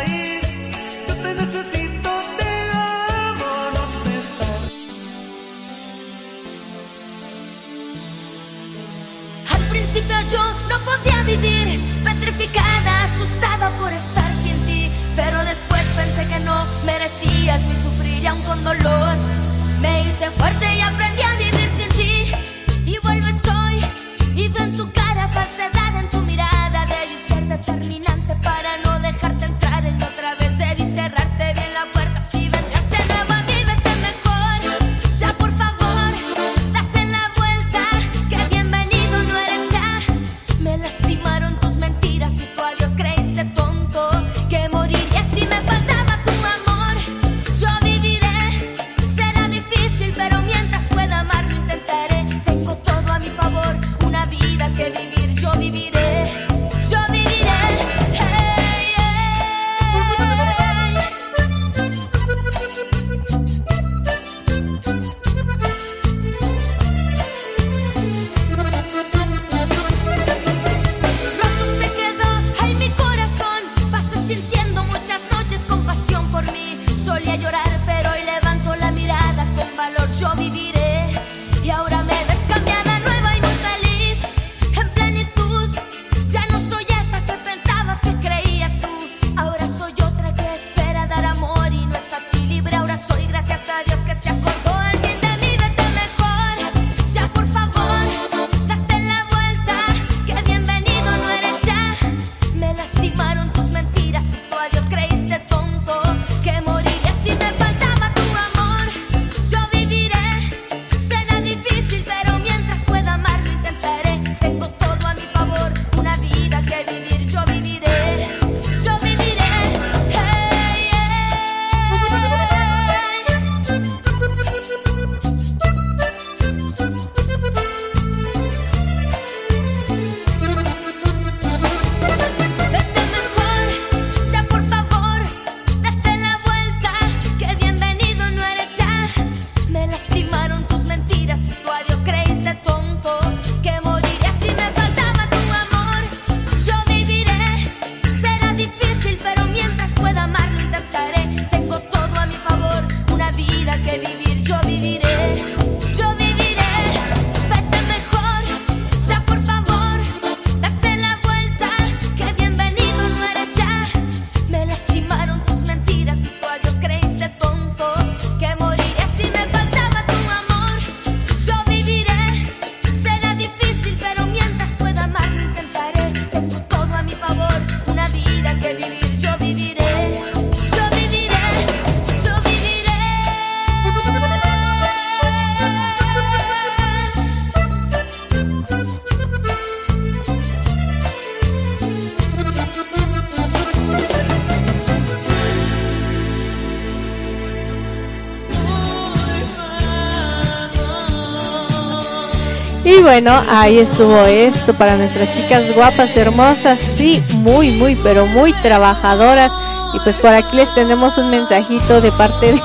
bueno, ahí estuvo esto para nuestras chicas guapas, hermosas, sí, muy, muy, pero muy trabajadoras. Y pues por aquí les tenemos un mensajito de parte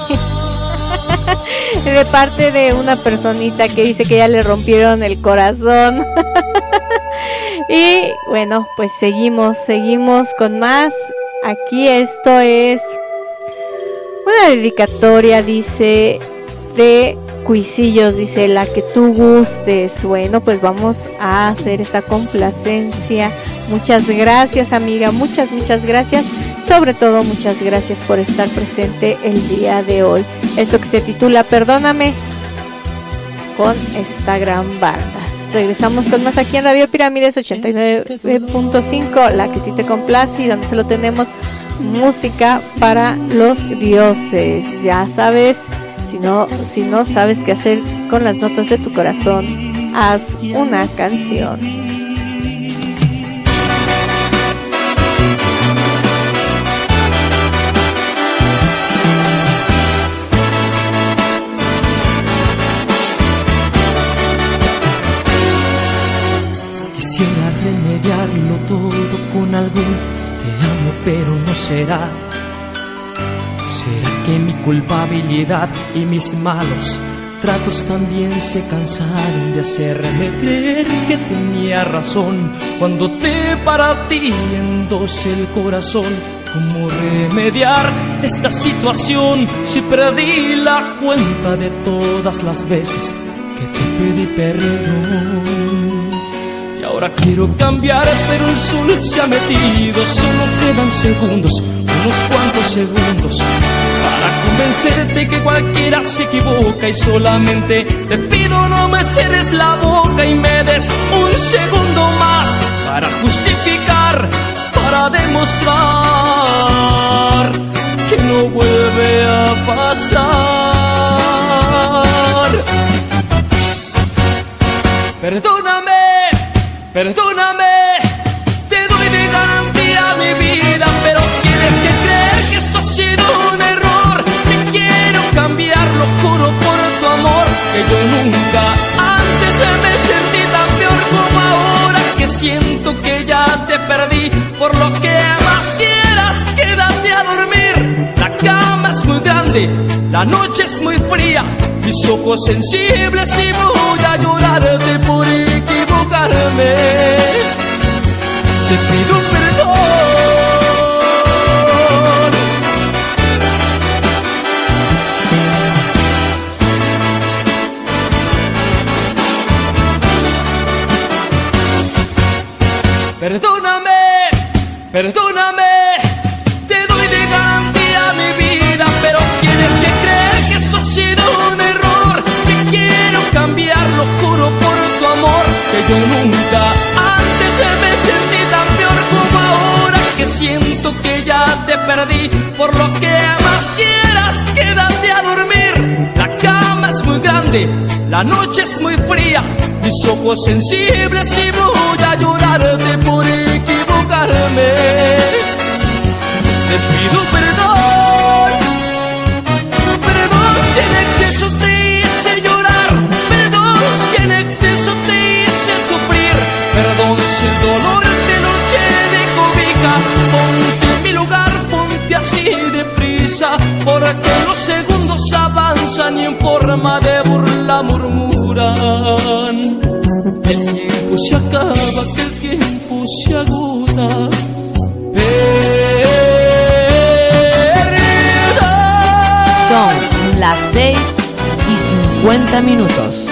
de, *laughs* parte de una personita que dice que ya le rompieron el corazón. *laughs* y bueno, pues seguimos, seguimos con más. Aquí esto es una dedicatoria, dice, de Cuisillos, dice, la que tú gustes. Bueno, pues vamos a hacer esta complacencia. Muchas gracias, amiga, muchas, muchas gracias. Sobre todo, muchas gracias por estar presente el día de hoy. Esto que se titula Perdóname con esta gran banda. Regresamos con más aquí en Radio Pirámides 89.5, la que sí te complace y donde solo tenemos música para los dioses. Ya sabes, no, si no sabes qué hacer con las notas de tu corazón, haz una canción. Quisiera remediarlo todo con algún te amo, pero no será. ¿Será que mi culpabilidad y mis malos tratos también se cansaron de hacerme creer que tenía razón cuando te partí en dos el corazón? ¿Cómo remediar esta situación si perdí la cuenta de todas las veces que te pedí perdón? Y ahora quiero cambiar, pero el sol se ha metido. Solo quedan segundos, unos cuantos segundos, para convencerte que cualquiera se equivoca. Y solamente te pido no me cierres la boca y me des un segundo más para justificar, para demostrar que no vuelve a pasar. Perdóname. Perdóname, yo nunca antes me sentí tan peor como ahora que siento que ya te perdí. Por lo que más quieras, quédate a dormir. La cama es muy grande, la noche es muy fría, mis ojos sensibles y voy a llorarte por equivocarme. Te pido perdón. Perdóname, perdóname, te doy de garantía mi vida, pero tienes que creer que esto ha sido un error. Te quiero cambiar, lo juro por tu amor, que yo nunca antes me sentí tan peor como ahora, que siento que ya te perdí, por lo que más quieras, quédate a dormir. Muy grande, la noche es muy fría, mis ojos sensibles y voy a llorarte por equivocarme. Te pido perdón, perdón si en exceso te hice llorar, perdón si en exceso te hice sufrir, perdón si el dolor de noche de cobija, ponte en mi lugar, ponte así deprisa, porque los segundos avanzan y en forma de burla murmuran. El tiempo se acaba, que el tiempo se agota. Son las 6 y 50 minutos.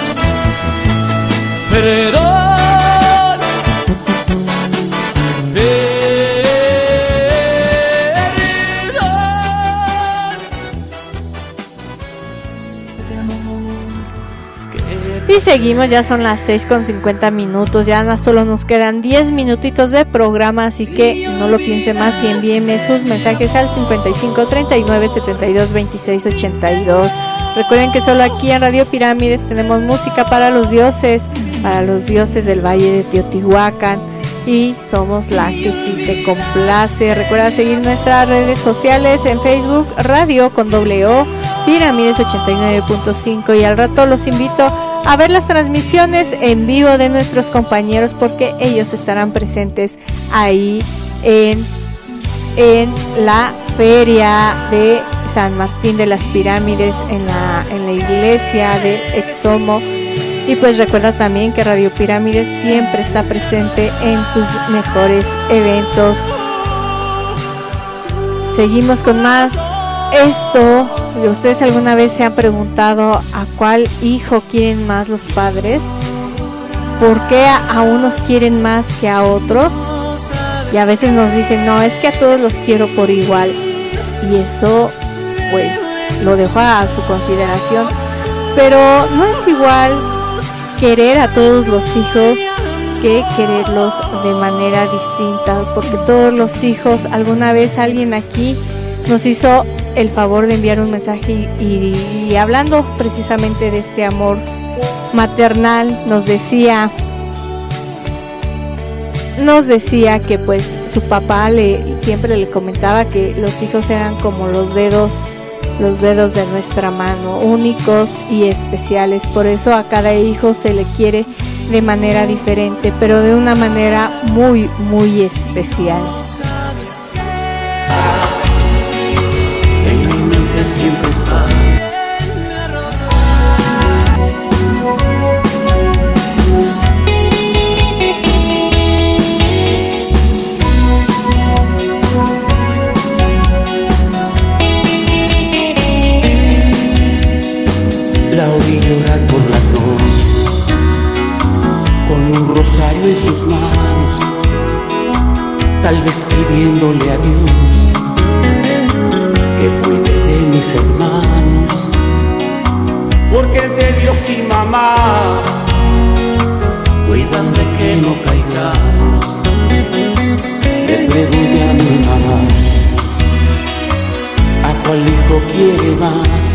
Y seguimos, ya son las 6 con 50 minutos, ya solo nos quedan 10 minutitos de programa, así que no lo piense más y envíeme sus mensajes al 55 39 72 26 82. Recuerden que solo aquí en Radio Pirámides tenemos música para los dioses, para los dioses del Valle de Teotihuacán y somos la que sí te complace. Recuerda seguir nuestras redes sociales en Facebook, Radio con doble O, Pirámides 89.5 y al rato los invito a ver las transmisiones en vivo de nuestros compañeros porque ellos estarán presentes ahí en, en la feria de San Martín de las Pirámides en la, en la iglesia de Exomo. Y pues recuerda también que Radio Pirámides siempre está presente en tus mejores eventos. Seguimos con más. Esto, ¿ustedes alguna vez se han preguntado a cuál hijo quieren más los padres? ¿Por qué a unos quieren más que a otros? Y a veces nos dicen, no, es que a todos los quiero por igual. Y eso, pues, lo dejo a su consideración. Pero no es igual querer a todos los hijos que quererlos de manera distinta. Porque todos los hijos, alguna vez alguien aquí nos hizo el favor de enviar un mensaje y, hablando precisamente de este amor maternal, nos decía nos decía que pues su papá le siempre le comentaba que los hijos eran como los dedos los dedos de nuestra mano, únicos y especiales. Por eso a cada hijo se le quiere de manera diferente, pero de una manera muy, muy especial. Siempre está. La oí llorar por las noches, con un rosario en sus manos, tal vez pidiéndole a Dios el de Dios y mamá cuidan de que no caigamos. Le pregunté a mi mamá, ¿a cuál hijo quiere más?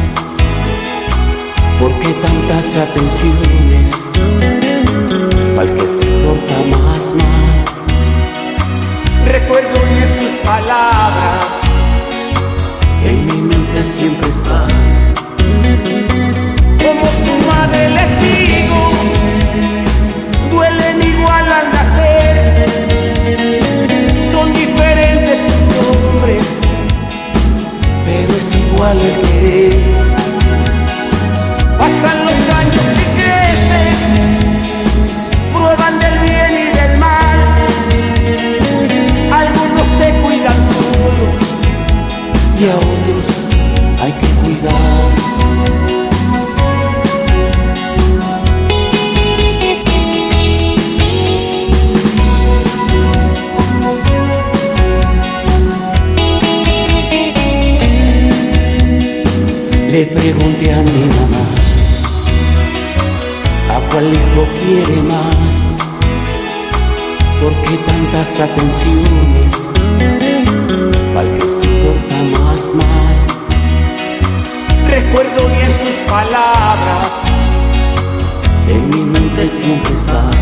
¿Por qué tantas atenciones? Al que se porta más mal. Recuerdo bien sus palabras, en mi mente siempre están. Pregunté a mi mamá, ¿a cuál hijo quiere más? ¿Por qué tantas atenciones? Al que se porta más mal. Recuerdo bien sus palabras, en mi mente siempre está.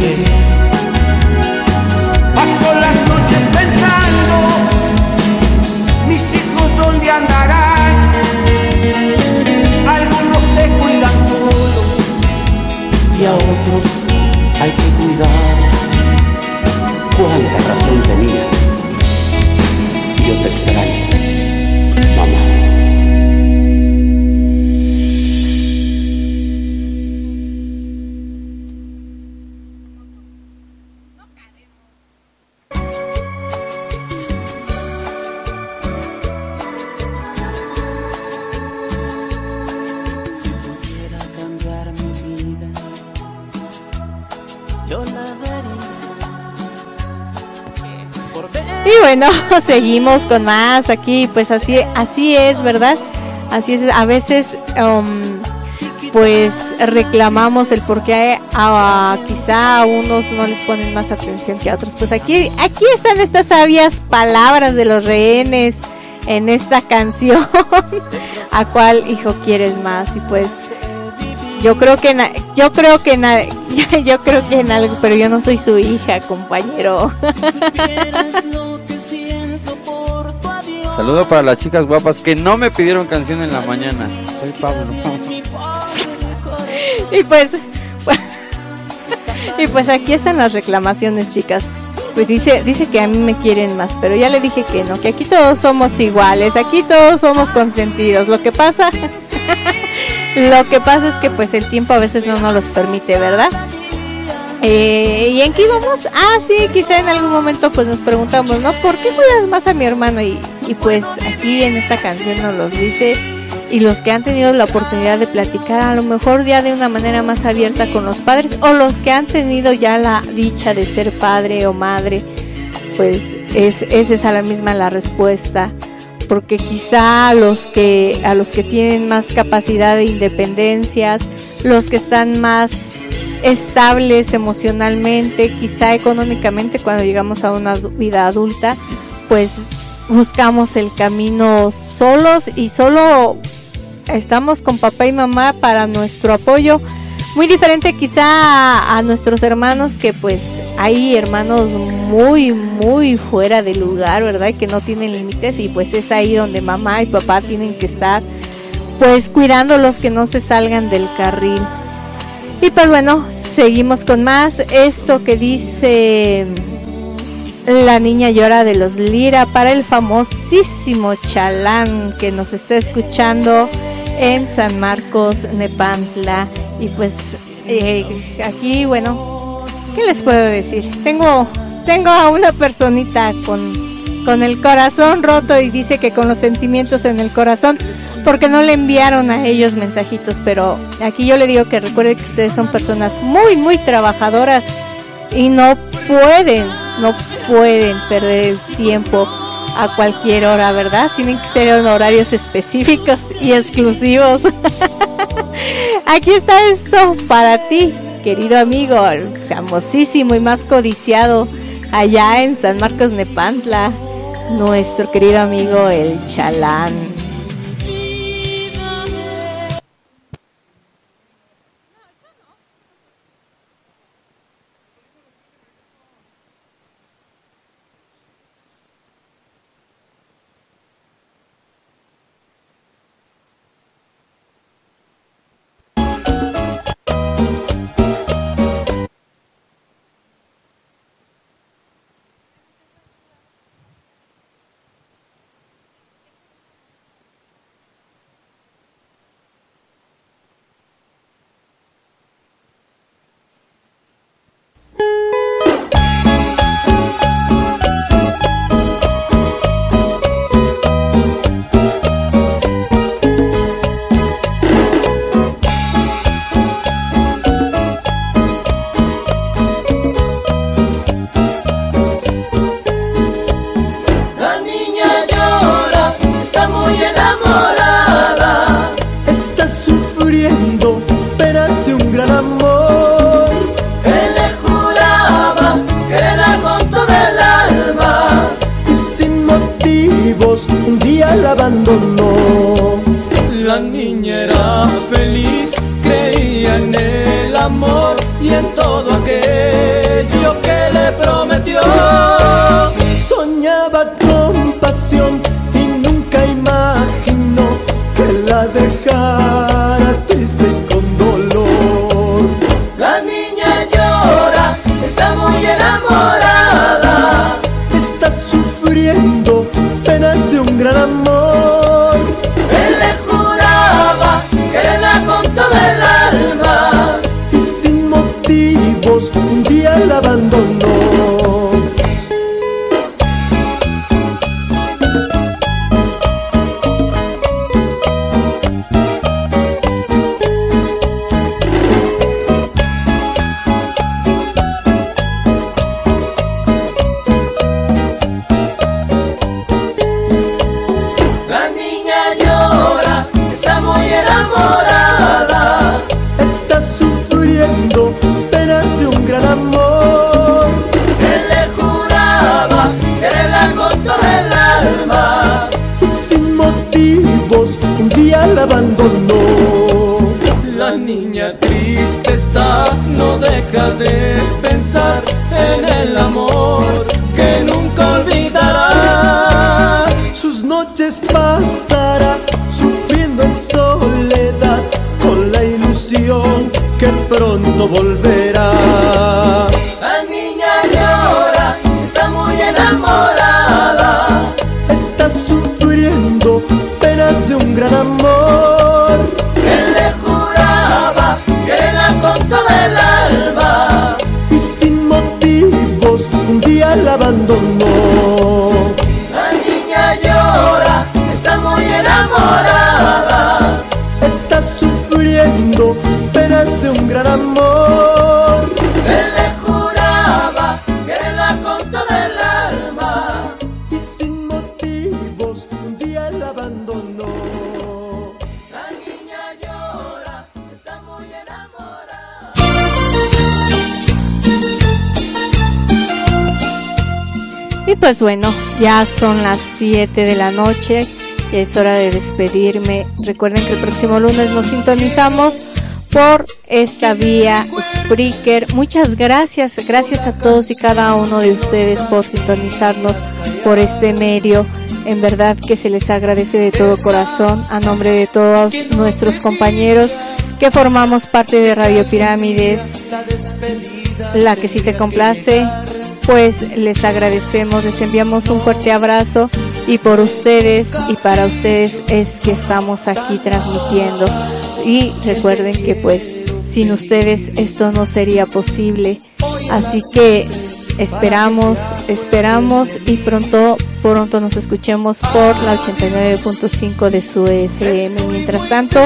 Boca bueno, *laughs* seguimos con más aquí, pues así, así es, ¿verdad? Así es, a veces um, pues reclamamos el por qué a, quizá a unos no les ponen más atención que a otros. Pues aquí, aquí están estas sabias palabras de los rehenes en esta canción. *laughs* ¿A cuál hijo quieres más? Y pues yo creo que na- yo creo que na- *laughs* yo creo que en algo, pero yo no soy su hija, compañero. supieras lo que siento por tu adiós. Saludo para las chicas guapas que no me pidieron canción en la mañana. Soy Pablo. Y pues, *laughs* y pues aquí están las reclamaciones, chicas. Pues dice, dice que a mí me quieren más, pero ya le dije que no, que aquí todos somos iguales, aquí todos somos consentidos. Lo que pasa, *laughs* lo que pasa es que pues el tiempo a veces no nos los permite, ¿verdad? Eh, ¿Y en qué íbamos? Ah, sí, quizá en algún momento pues nos preguntamos, ¿no? ¿Por qué cuidas más a mi hermano? Y, pues aquí en esta canción nos los dice y los que han tenido la oportunidad de platicar a lo mejor ya de una manera más abierta con los padres o los que han tenido ya la dicha de ser padre o madre, pues es, es esa la misma la respuesta porque quizá a los que a los que tienen más capacidad de independencias, los que están más estables emocionalmente, quizá económicamente cuando llegamos a una vida adulta, pues buscamos el camino solos y solo estamos con papá y mamá para nuestro apoyo. Muy diferente quizá a, nuestros hermanos que pues hay hermanos muy muy fuera de lugar, ¿verdad? Que no tienen límites y pues es ahí donde mamá y papá tienen que estar pues cuidándolos que no se salgan del carril. Y pues bueno, seguimos con más. Esto que dice la niña llora de los Lira para el famosísimo Chalán que nos está escuchando en San Marcos, Nepantla. Y pues eh, aquí, bueno, ¿qué les puedo decir? Tengo, tengo a una personita con, con el corazón roto y dice que con los sentimientos en el corazón porque no le enviaron a ellos mensajitos, pero aquí yo le digo que recuerde que ustedes son personas muy, muy trabajadoras y no pueden, no pueden perder el tiempo a cualquier hora, ¿verdad? Tienen que ser en horarios específicos y exclusivos. *laughs* Aquí está esto para ti, querido amigo, famosísimo y más codiciado allá en San Marcos Nepantla, nuestro querido amigo el Chalán. Son las 7 de la noche. y Es hora de despedirme. Recuerden que el próximo lunes nos sintonizamos por esta vía Spreaker. Muchas gracias, gracias a todos y cada uno de ustedes por sintonizarnos por este medio. En verdad que se les agradece de todo corazón a nombre de todos nuestros compañeros que formamos parte de Radio Pirámides, la que si te complace, pues les agradecemos, les enviamos un fuerte abrazo y por ustedes y para ustedes es que estamos aquí transmitiendo. Y recuerden que pues sin ustedes esto no sería posible. Así que esperamos, esperamos y pronto, pronto nos escuchemos por la 89.5 de su FM. Mientras tanto,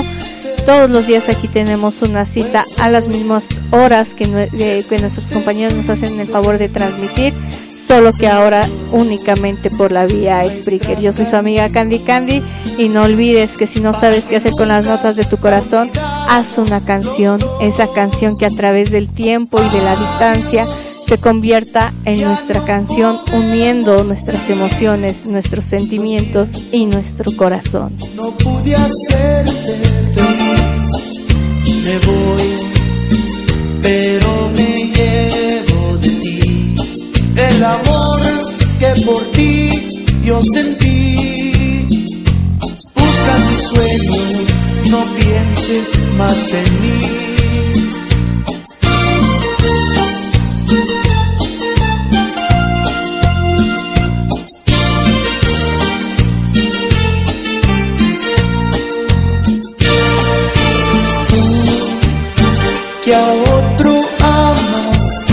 todos los días aquí tenemos una cita a las mismas horas que, nue- que nuestros compañeros nos hacen el favor de transmitir, solo que ahora únicamente por la vía Spreaker. Yo soy su amiga Candy Candy y no olvides que si no sabes qué hacer con las notas de tu corazón, haz una canción, esa canción que a través del tiempo y de la distancia se convierta en nuestra canción uniendo nuestras emociones, nuestros sentimientos y nuestro corazón. No pude hacerte feliz, me voy, pero me llevo de ti el amor que por ti yo sentí. Busca tu sueño, no pienses más en mí. A otro amas,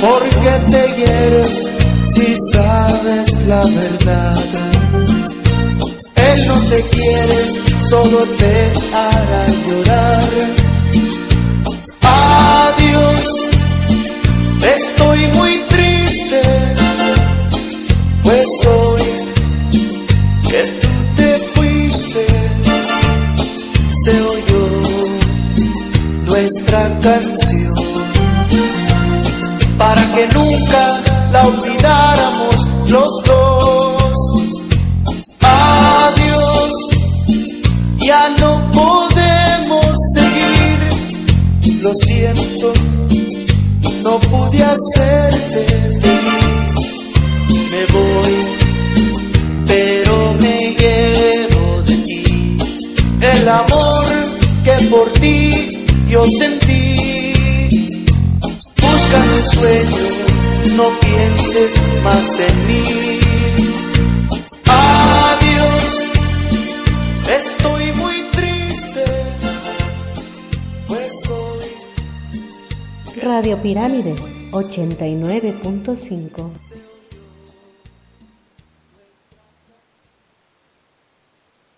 porque te quieres si sabes la verdad. Él no te quiere, solo te hará llorar. Adiós, la olvidáramos Radio Pirámides 89.5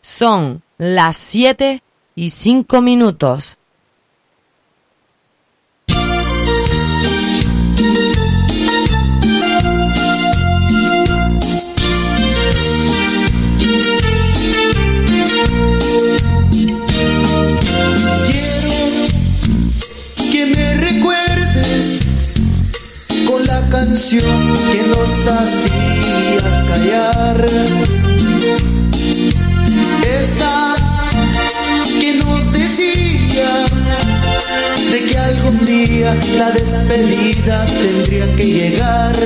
Son las 7 y 5 minutos. Esa que nos decía de que algún día la despedida tendría que llegar.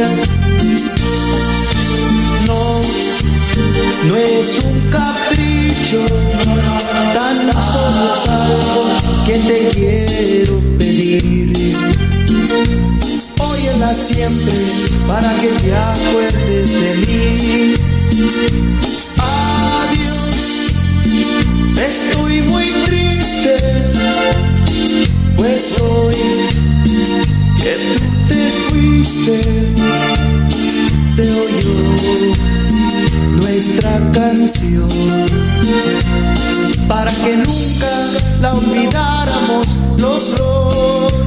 No, no es un capricho, tan solo es algo que te quiero siempre para que te acuerdes de mí. Adiós, estoy muy triste, pues hoy que tú te fuiste, se oyó nuestra canción para que nunca la olvidáramos los dos.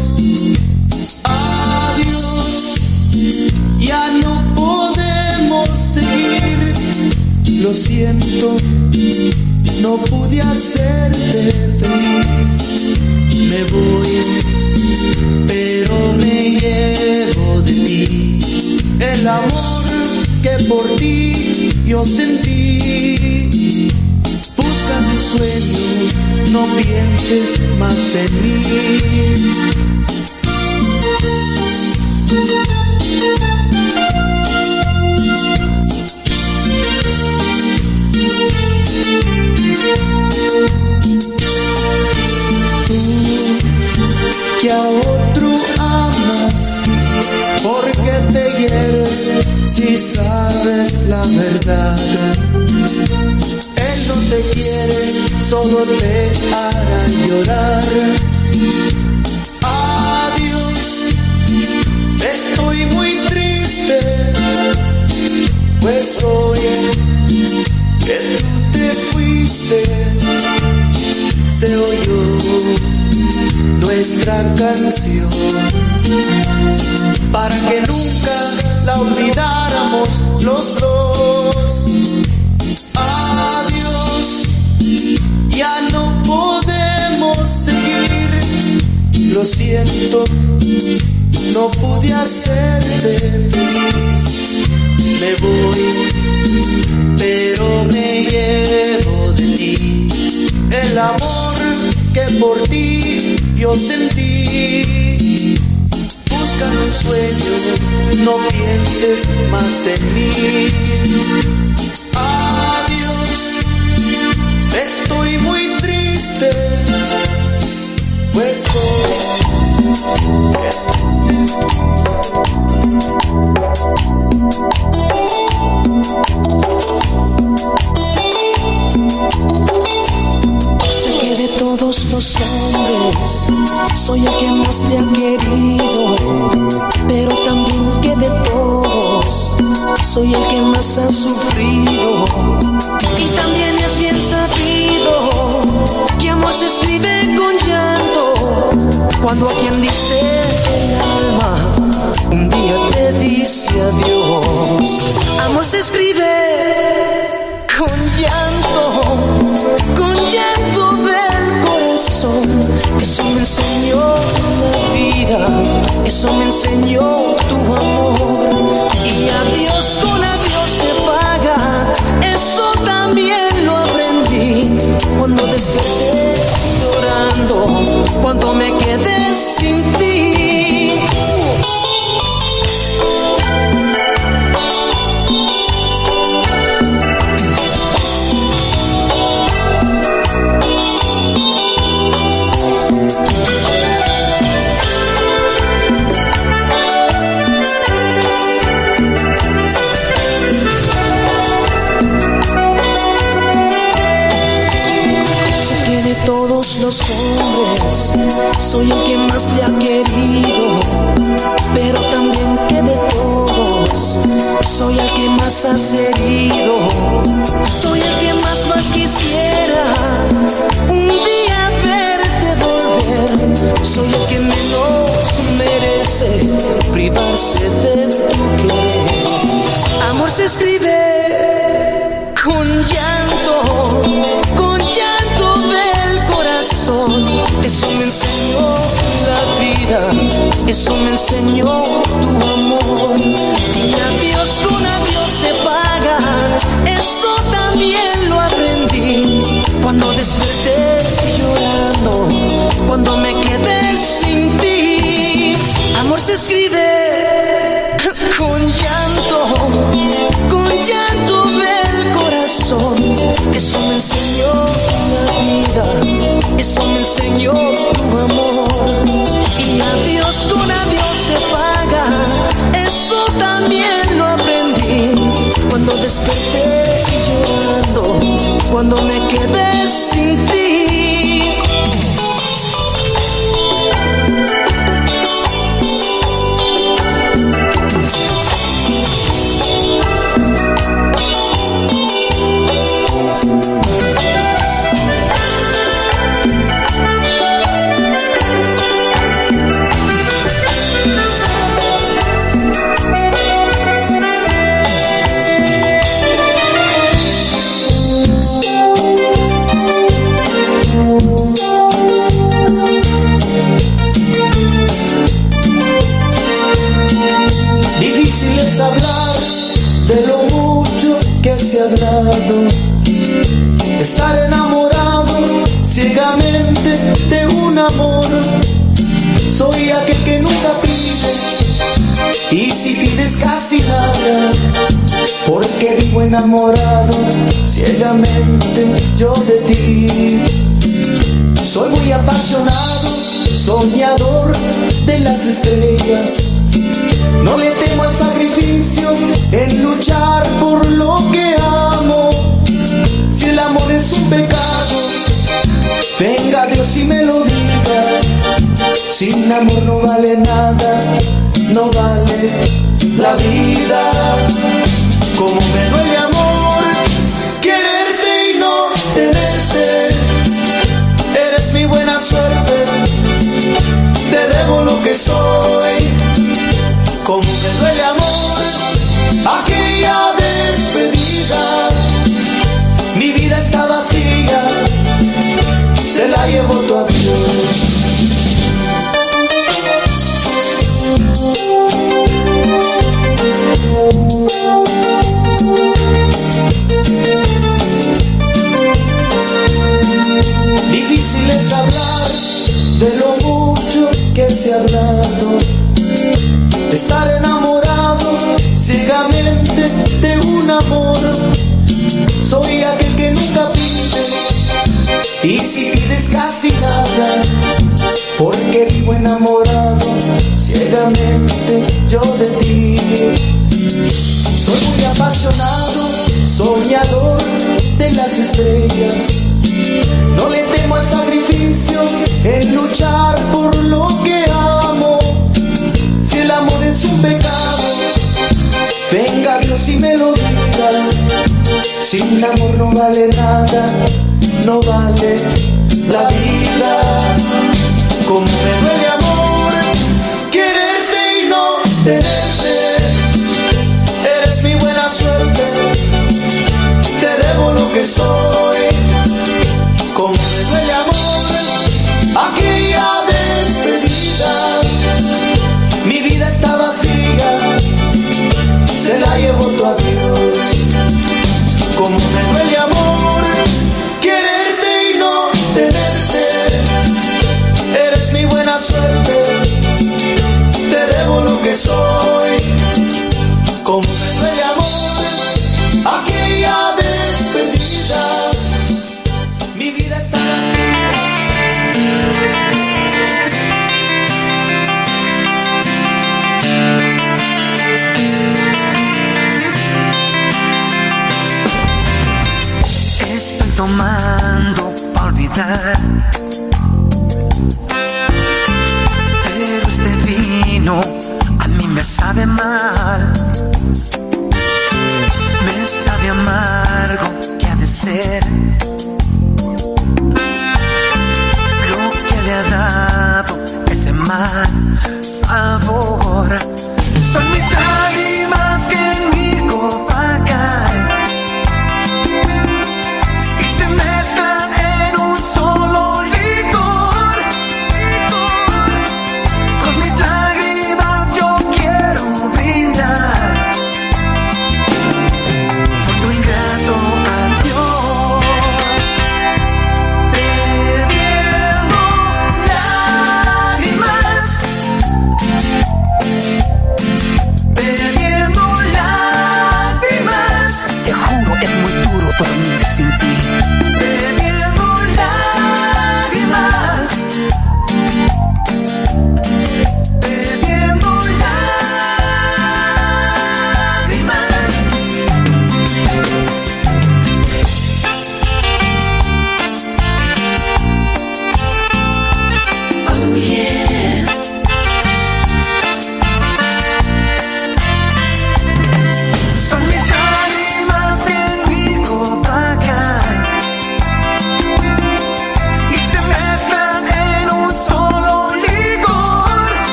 Lo siento, no pude hacerte feliz. Me voy, pero me llevo de ti el amor que por ti yo sentí. Busca tu sueño, no pienses más en mí. Sabes la verdad. Él no te quiere, solo te hará llorar. Adiós, estoy muy triste, pues hoy que tú te fuiste, se oyó nuestra canción para que nunca la olvidáramos los dos. Adiós, ya no podemos seguir. Lo siento, no pude hacerte feliz. Me voy, pero me llevo de ti el amor que por ti yo sentí. Sueño, no pienses más en mí. Adiós, estoy muy triste, pues Sé que de todos los hombres soy el que más te ha querido, pero también que de todos soy el que más ha sufrido. Y también es bien sabido que amor se escribe con llanto cuando a quien diste el alma un día te dice adiós. Amor se escribe con llanto, enseñó la vida, eso me enseñó tu amor. Y adiós con adiós se paga, eso también lo aprendí. Cuando desperté llorando, cuando me quedé sin ti. Te ha querido, pero también que de todos soy el que más has herido. Soy el que más más quisiera un día verte volver. Soy el que menos merece privarse de tu querer. Amor se escribe con llanto, con llanto del corazón. Eso me enseñó la vida, eso me enseñó tu amor. Y adiós con adiós se paga, eso también lo aprendí. Cuando desperté llorando, cuando me quedé sin ti. Amor se escribe *coughs* con llanto, con llanto del corazón. Eso me enseñó eso me enseñó tu amor. Y adiós con adiós se paga, eso también lo aprendí. Cuando desperté llorando, cuando me quedé sin ti. Sabor.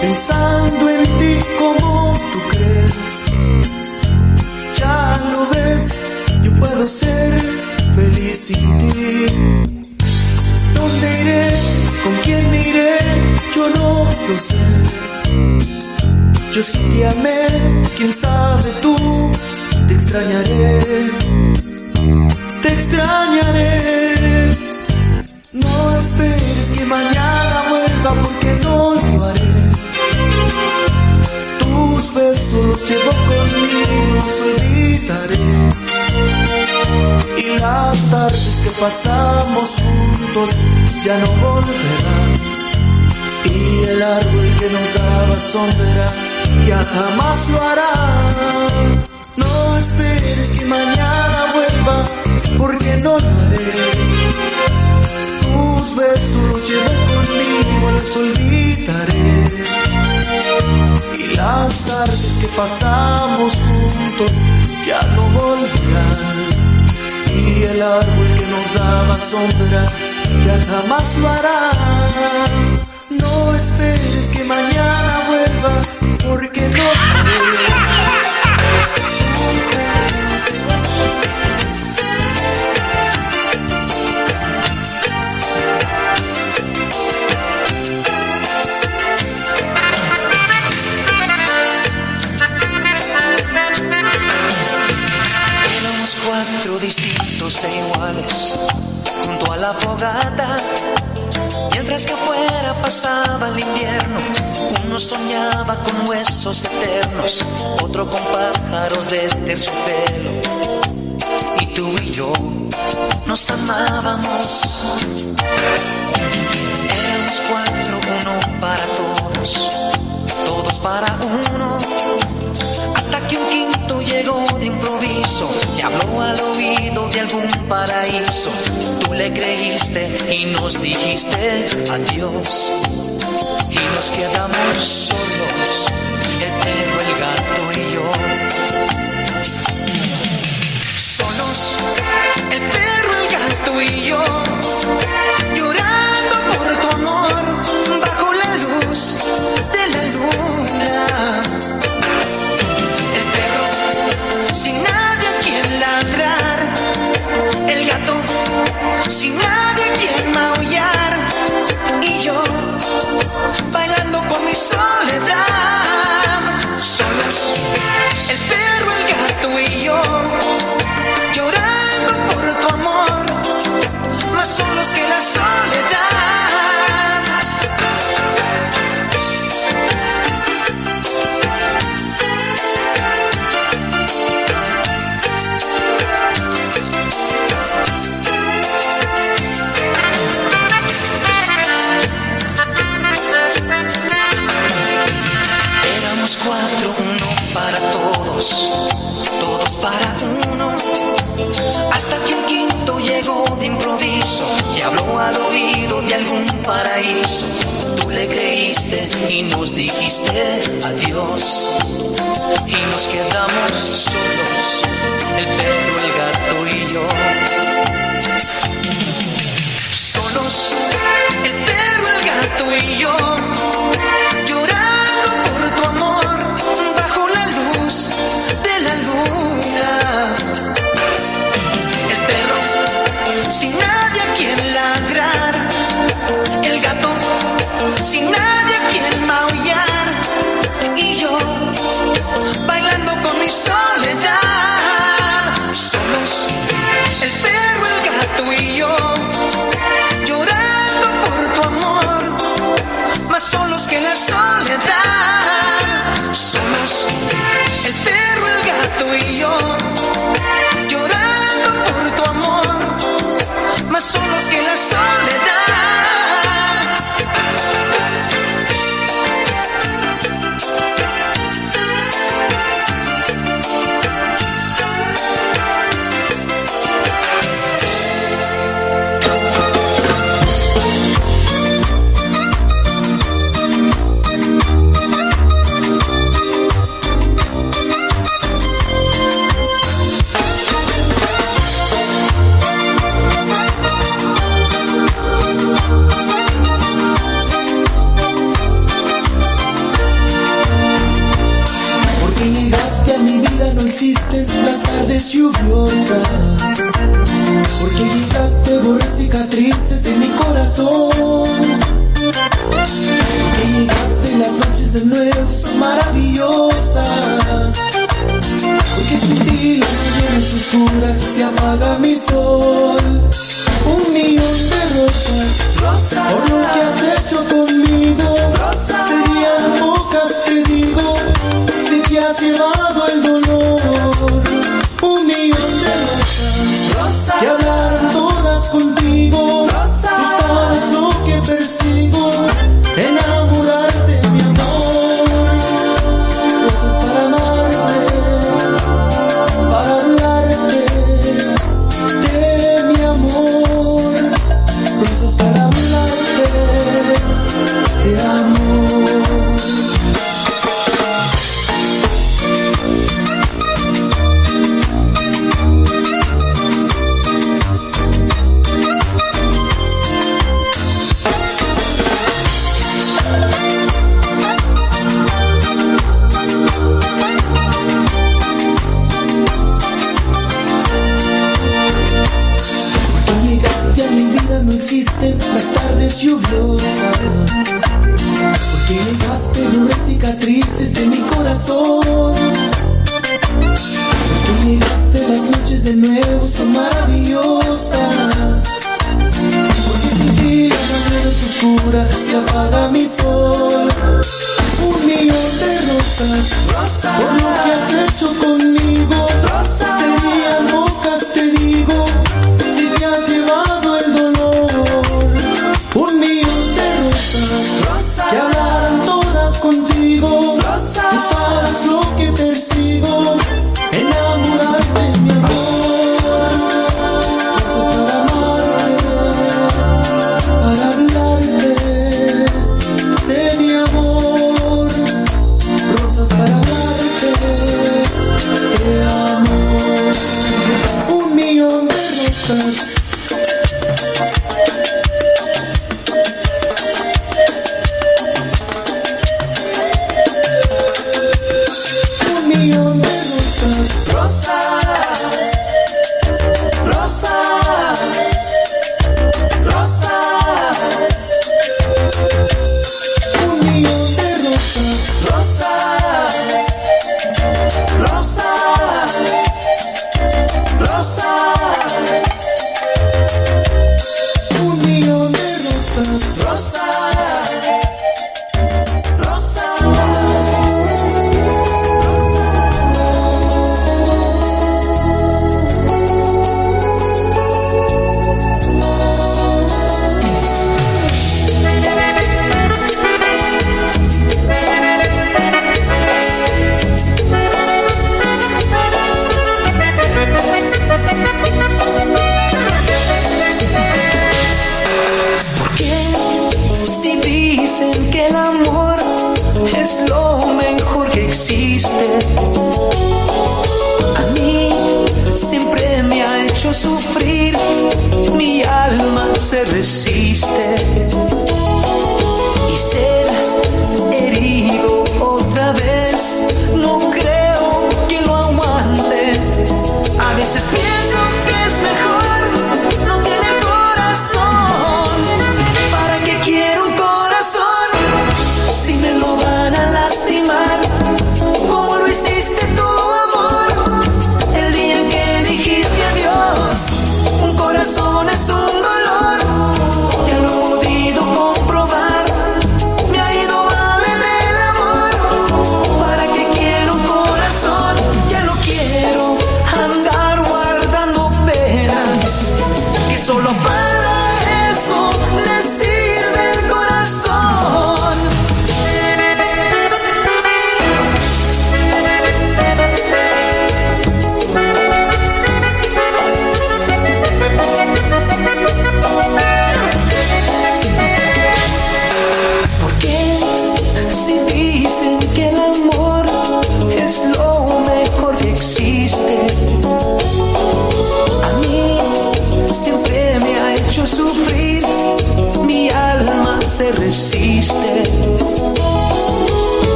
Pensando en ti como tú crees. Ya lo ves, yo puedo ser feliz sin ti. ¿Dónde iré? ¿Con quién me iré? Yo no lo sé. Yo sí te amé, quién sabe tú, te extrañaré. Pasamos juntos ya no volverán. Y el árbol que nos daba sombra ya jamás lo hará. No esperes que mañana vuelva porque no lo haré. Tus besos los llevo conmigo, los olvidaré. Y las tardes que pasamos juntos ya no volverán. El árbol que nos daba sombra ya jamás lo hará. No esperes que mañana vuelva, porque no distintos e iguales junto a la fogata. Mientras que afuera pasaba el invierno, uno soñaba con huesos eternos, otro con pájaros de terciopelo. Y tú y yo nos amábamos. Éramos cuatro, uno para todos, todos para uno. Hasta que un quinto llegó de improviso y habló al oído algún paraíso. Tú le creíste y nos dijiste adiós. Y nos quedamos solos, Tú le creíste y nos dijiste adiós. Y nos quedamos solos, el perro, el gato y yo. Solos, el perro, el gato y yo.